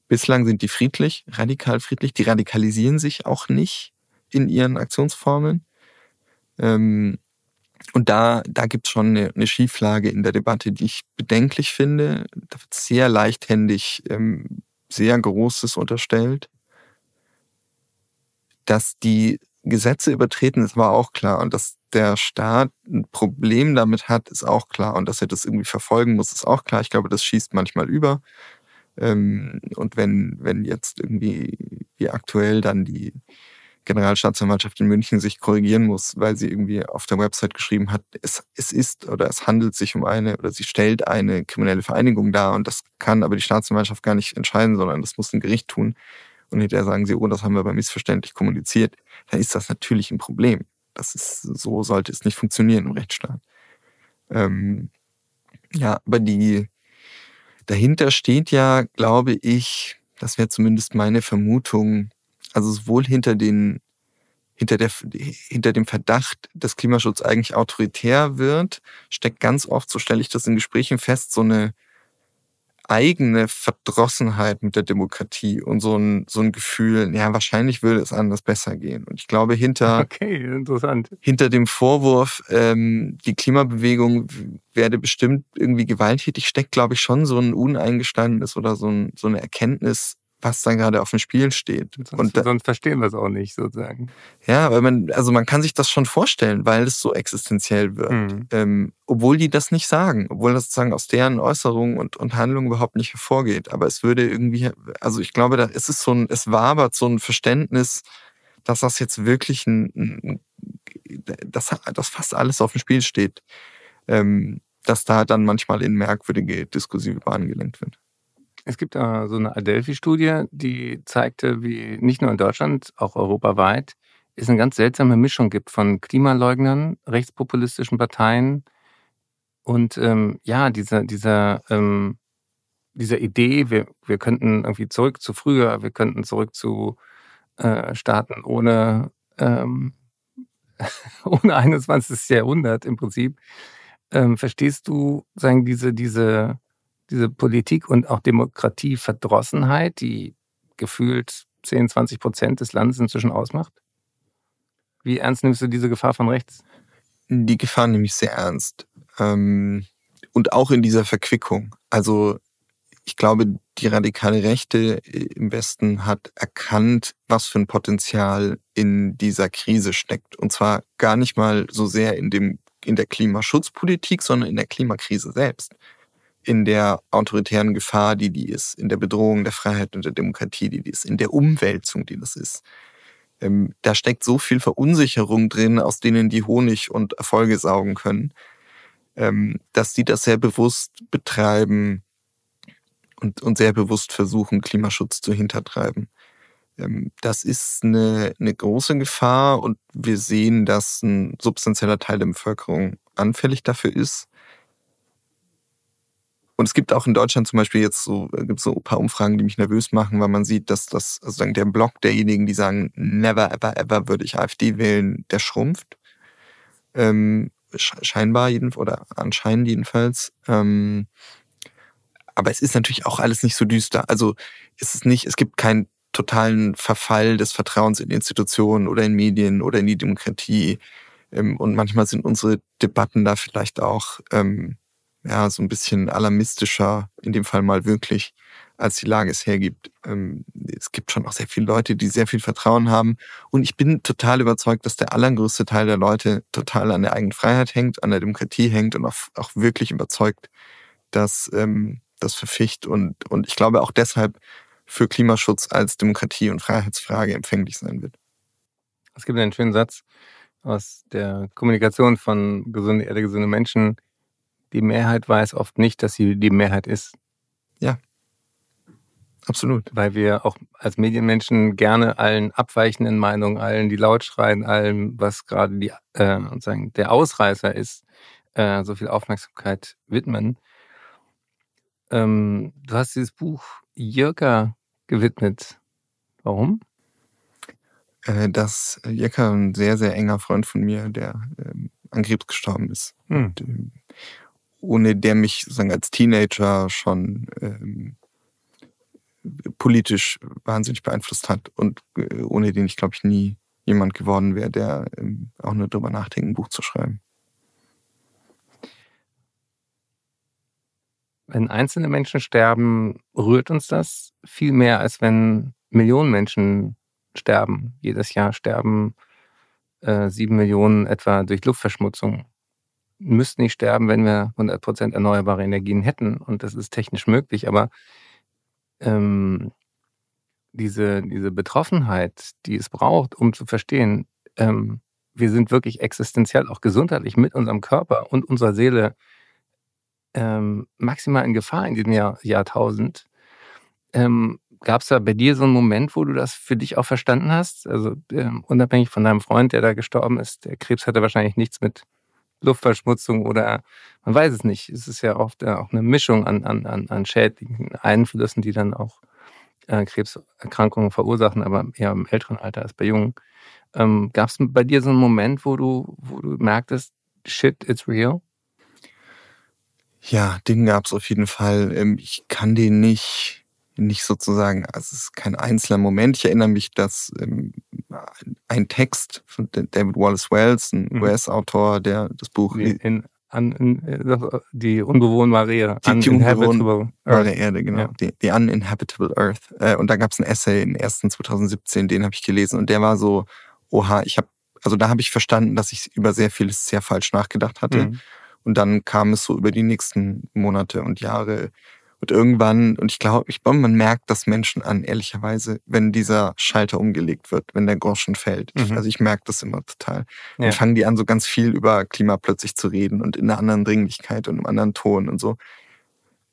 Bislang sind die friedlich, radikal friedlich, die radikalisieren sich auch nicht in ihren Aktionsformen. Ähm, und da, da gibt es schon eine, eine, Schieflage in der Debatte, die ich bedenklich finde. Da wird sehr leichthändig ähm, sehr Großes unterstellt dass die Gesetze übertreten ist, war auch klar. Und dass der Staat ein Problem damit hat, ist auch klar. Und dass er das irgendwie verfolgen muss, ist auch klar. Ich glaube, das schießt manchmal über. Ähm, und wenn, wenn jetzt irgendwie wie aktuell dann die Generalstaatsanwaltschaft in München sich korrigieren muss, weil sie irgendwie auf der Website geschrieben hat, es, es ist oder es handelt sich um eine oder sie stellt eine kriminelle Vereinigung dar und das kann aber die Staatsanwaltschaft gar nicht entscheiden, sondern das muss ein Gericht tun und hinterher sagen sie, oh, das haben wir aber missverständlich kommuniziert, dann ist das natürlich ein Problem. Das ist, so sollte es nicht funktionieren im Rechtsstaat. Ähm, ja, aber die, dahinter steht ja, glaube ich, das wäre zumindest meine Vermutung, also sowohl hinter den, hinter der, hinter dem Verdacht, dass Klimaschutz eigentlich autoritär wird, steckt ganz oft, so stelle ich das in Gesprächen fest, so eine, eigene Verdrossenheit mit der Demokratie und so ein, so ein Gefühl, ja, wahrscheinlich würde es anders besser gehen. Und ich glaube, hinter, <laughs> okay, hinter dem Vorwurf, ähm, die Klimabewegung werde bestimmt irgendwie gewalttätig, steckt, glaube ich, schon so ein uneingestandenes oder so, ein, so eine Erkenntnis, was dann gerade auf dem Spiel steht. Sonst, und sonst verstehen wir es auch nicht sozusagen. Ja, weil man, also man kann sich das schon vorstellen, weil es so existenziell wird. Mhm. Ähm, obwohl die das nicht sagen, obwohl das sozusagen aus deren Äußerungen und, und Handlungen überhaupt nicht hervorgeht. Aber es würde irgendwie, also ich glaube, da ist es so ein, es wabert so ein Verständnis, dass das jetzt wirklich ein, ein dass, dass fast alles auf dem Spiel steht. Ähm, dass da dann manchmal in merkwürdige diskursive Bahnen gelenkt wird. Es gibt da so eine Adelphi-Studie, die zeigte, wie nicht nur in Deutschland, auch europaweit, es eine ganz seltsame Mischung gibt von Klimaleugnern, rechtspopulistischen Parteien und ähm, ja, dieser, dieser, ähm, dieser Idee, wir, wir könnten irgendwie zurück zu früher, wir könnten zurück zu äh, Staaten ohne ähm, <laughs> ohne 21. Jahrhundert im Prinzip. Ähm, verstehst du sagen diese diese diese Politik und auch Demokratieverdrossenheit, die gefühlt 10, 20 Prozent des Landes inzwischen ausmacht? Wie ernst nimmst du diese Gefahr von rechts? Die Gefahr nehme ich sehr ernst. Ähm, und auch in dieser Verquickung. Also ich glaube, die radikale Rechte im Westen hat erkannt, was für ein Potenzial in dieser Krise steckt. Und zwar gar nicht mal so sehr in, dem, in der Klimaschutzpolitik, sondern in der Klimakrise selbst. In der autoritären Gefahr, die die ist, in der Bedrohung der Freiheit und der Demokratie, die die ist, in der Umwälzung, die das ist. Ähm, da steckt so viel Verunsicherung drin, aus denen die Honig und Erfolge saugen können, ähm, dass die das sehr bewusst betreiben und, und sehr bewusst versuchen, Klimaschutz zu hintertreiben. Ähm, das ist eine, eine große Gefahr und wir sehen, dass ein substanzieller Teil der Bevölkerung anfällig dafür ist. Und es gibt auch in Deutschland zum Beispiel jetzt so, äh, gibt so ein paar Umfragen, die mich nervös machen, weil man sieht, dass das, also der Block derjenigen, die sagen, never, ever, ever würde ich AfD wählen, der schrumpft. Ähm, scheinbar jedenfalls, oder anscheinend jedenfalls. Ähm, aber es ist natürlich auch alles nicht so düster. Also es ist nicht, es gibt keinen totalen Verfall des Vertrauens in Institutionen oder in Medien oder in die Demokratie. Ähm, und manchmal sind unsere Debatten da vielleicht auch ähm, ja, so ein bisschen alarmistischer, in dem Fall mal wirklich, als die Lage es hergibt. Ähm, es gibt schon auch sehr viele Leute, die sehr viel Vertrauen haben. Und ich bin total überzeugt, dass der allergrößte Teil der Leute total an der eigenen Freiheit hängt, an der Demokratie hängt und auch, wirklich überzeugt, dass ähm, das verficht und, und ich glaube auch deshalb für Klimaschutz als Demokratie- und Freiheitsfrage empfänglich sein wird. Es gibt einen schönen Satz aus der Kommunikation von gesunde Erde, gesunde Menschen, die Mehrheit weiß oft nicht, dass sie die Mehrheit ist. Ja, absolut. Weil wir auch als Medienmenschen gerne allen abweichenden Meinungen, allen, die laut schreien, allem, was gerade die, äh, sozusagen der Ausreißer ist, äh, so viel Aufmerksamkeit widmen. Ähm, du hast dieses Buch Jirka gewidmet. Warum? Äh, dass Jirka ein sehr, sehr enger Freund von mir, der ähm, an Krebs gestorben ist. Hm. Und, ähm, ohne der mich sozusagen als Teenager schon ähm, politisch wahnsinnig beeinflusst hat und äh, ohne den ich, glaube ich, nie jemand geworden wäre, der ähm, auch nur darüber nachdenkt, ein Buch zu schreiben. Wenn einzelne Menschen sterben, rührt uns das viel mehr, als wenn Millionen Menschen sterben. Jedes Jahr sterben äh, sieben Millionen etwa durch Luftverschmutzung müssten nicht sterben, wenn wir 100% erneuerbare Energien hätten. Und das ist technisch möglich. Aber ähm, diese, diese Betroffenheit, die es braucht, um zu verstehen, ähm, wir sind wirklich existenziell, auch gesundheitlich mit unserem Körper und unserer Seele ähm, maximal in Gefahr in diesem Jahr, Jahrtausend. Ähm, Gab es da bei dir so einen Moment, wo du das für dich auch verstanden hast? Also ähm, unabhängig von deinem Freund, der da gestorben ist, der Krebs hatte wahrscheinlich nichts mit Luftverschmutzung oder man weiß es nicht. Es ist ja oft auch eine Mischung an, an, an schädlichen Einflüssen, die dann auch äh, Krebserkrankungen verursachen, aber eher im älteren Alter als bei Jungen. Ähm, Gab es bei dir so einen Moment, wo du, wo du merktest, shit, it's real? Ja, den gab es auf jeden Fall. Ähm, ich kann den nicht nicht sozusagen, also es ist kein einzelner Moment. Ich erinnere mich, dass ähm, ein Text von David Wallace Wells, ein mhm. US-Autor, der das Buch in, an, in, äh, die unbewohnbare die, die unbewohnbare Erde, genau, ja. die, die Uninhabitable Earth. Äh, und da gab es einen Essay in 1. 2017, den habe ich gelesen und der war so, oha, ich habe, also da habe ich verstanden, dass ich über sehr vieles sehr falsch nachgedacht hatte. Mhm. Und dann kam es so über die nächsten Monate und Jahre und irgendwann, und ich glaube, ich man merkt das Menschen an, ehrlicherweise, wenn dieser Schalter umgelegt wird, wenn der Groschen fällt. Mhm. Also ich merke das immer total. Ja. Dann fangen die an, so ganz viel über Klima plötzlich zu reden und in einer anderen Dringlichkeit und einem anderen Ton und so.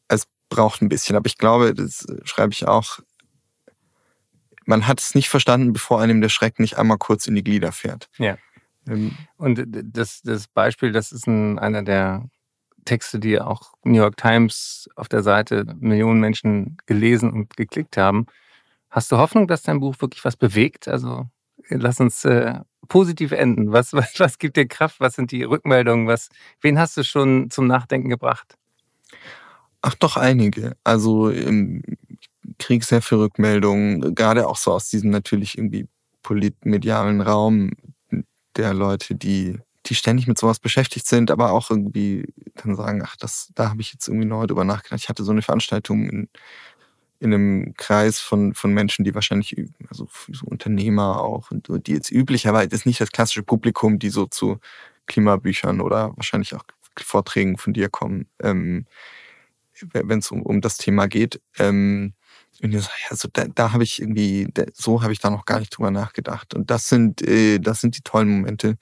Es braucht ein bisschen, aber ich glaube, das schreibe ich auch, man hat es nicht verstanden, bevor einem der Schreck nicht einmal kurz in die Glieder fährt. Ja. Ähm, und das, das Beispiel, das ist ein, einer der Texte, die auch New York Times auf der Seite Millionen Menschen gelesen und geklickt haben. Hast du Hoffnung, dass dein Buch wirklich was bewegt? Also lass uns äh, positiv enden? Was, was, was gibt dir Kraft? Was sind die Rückmeldungen? Was, wen hast du schon zum Nachdenken gebracht? Ach doch, einige. Also ich kriege sehr viele Rückmeldungen, gerade auch so aus diesem natürlich irgendwie politmedialen Raum der Leute, die, die ständig mit sowas beschäftigt sind, aber auch irgendwie dann sagen, ach, das, da habe ich jetzt irgendwie neu drüber nachgedacht. Ich hatte so eine Veranstaltung in, in einem Kreis von, von Menschen, die wahrscheinlich, also so Unternehmer auch, und die jetzt üblicherweise ist nicht das klassische Publikum, die so zu Klimabüchern oder wahrscheinlich auch Vorträgen von dir kommen. Ähm, wenn es um, um das Thema geht. Ähm, und ich so, also da, da habe ich irgendwie, so habe ich da noch gar nicht drüber nachgedacht. Und das sind, äh, das sind die tollen Momente,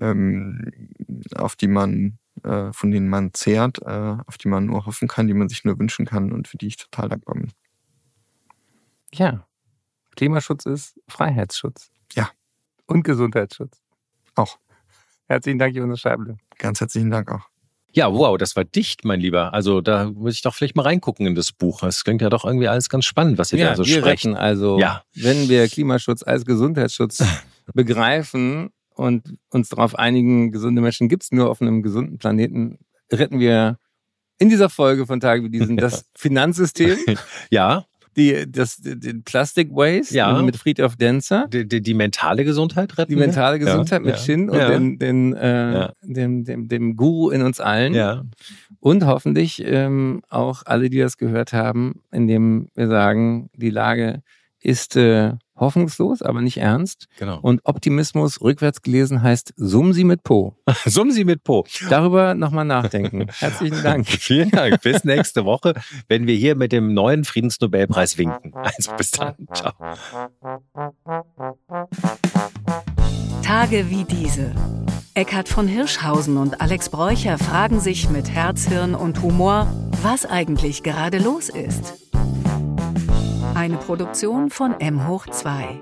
ähm, auf die man, äh, von denen man zehrt, äh, auf die man nur hoffen kann, die man sich nur wünschen kann und für die ich total dankbar bin. Ja. Klimaschutz ist Freiheitsschutz. Ja. Und Gesundheitsschutz. Auch. Herzlichen Dank, Jonas Scheible. Ganz herzlichen Dank auch. Ja, wow, das war dicht, mein Lieber. Also da muss ich doch vielleicht mal reingucken in das Buch. Es klingt ja doch irgendwie alles ganz spannend, was ihr ja, da so wir sprecht. retten also, Ja. wenn wir Klimaschutz als Gesundheitsschutz begreifen und uns darauf einigen, gesunde Menschen gibt es nur auf einem gesunden Planeten, retten wir in dieser Folge von Tagen wie diesen <laughs> das Finanzsystem, <laughs> Ja, die, das, den Plastic Waste Ja. mit Friedhof Denzer, die, die, die mentale Gesundheit retten. die mentale Gesundheit ja, mit ja. Shin und Ja. den, den, äh, Ja. dem, dem, dem Guru in uns allen. Ja. Und hoffentlich ähm, auch alle, die das gehört haben, indem wir sagen, die Lage ist äh, hoffnungslos, aber nicht ernst. Genau. Und Optimismus rückwärts gelesen heißt Summ sie mit Po. <laughs> Summen Sie mit Po. Darüber nochmal nachdenken. <laughs> Herzlichen Dank. <laughs> Vielen Dank. Bis nächste Woche, wenn wir hier mit dem neuen Friedensnobelpreis winken. Also bis dann. Ciao. Tage wie diese. Eckhard von Hirschhausen und Alex Bräucher fragen sich mit Herz, Hirn und Humor, was eigentlich gerade los ist. Eine Produktion von M hoch 2.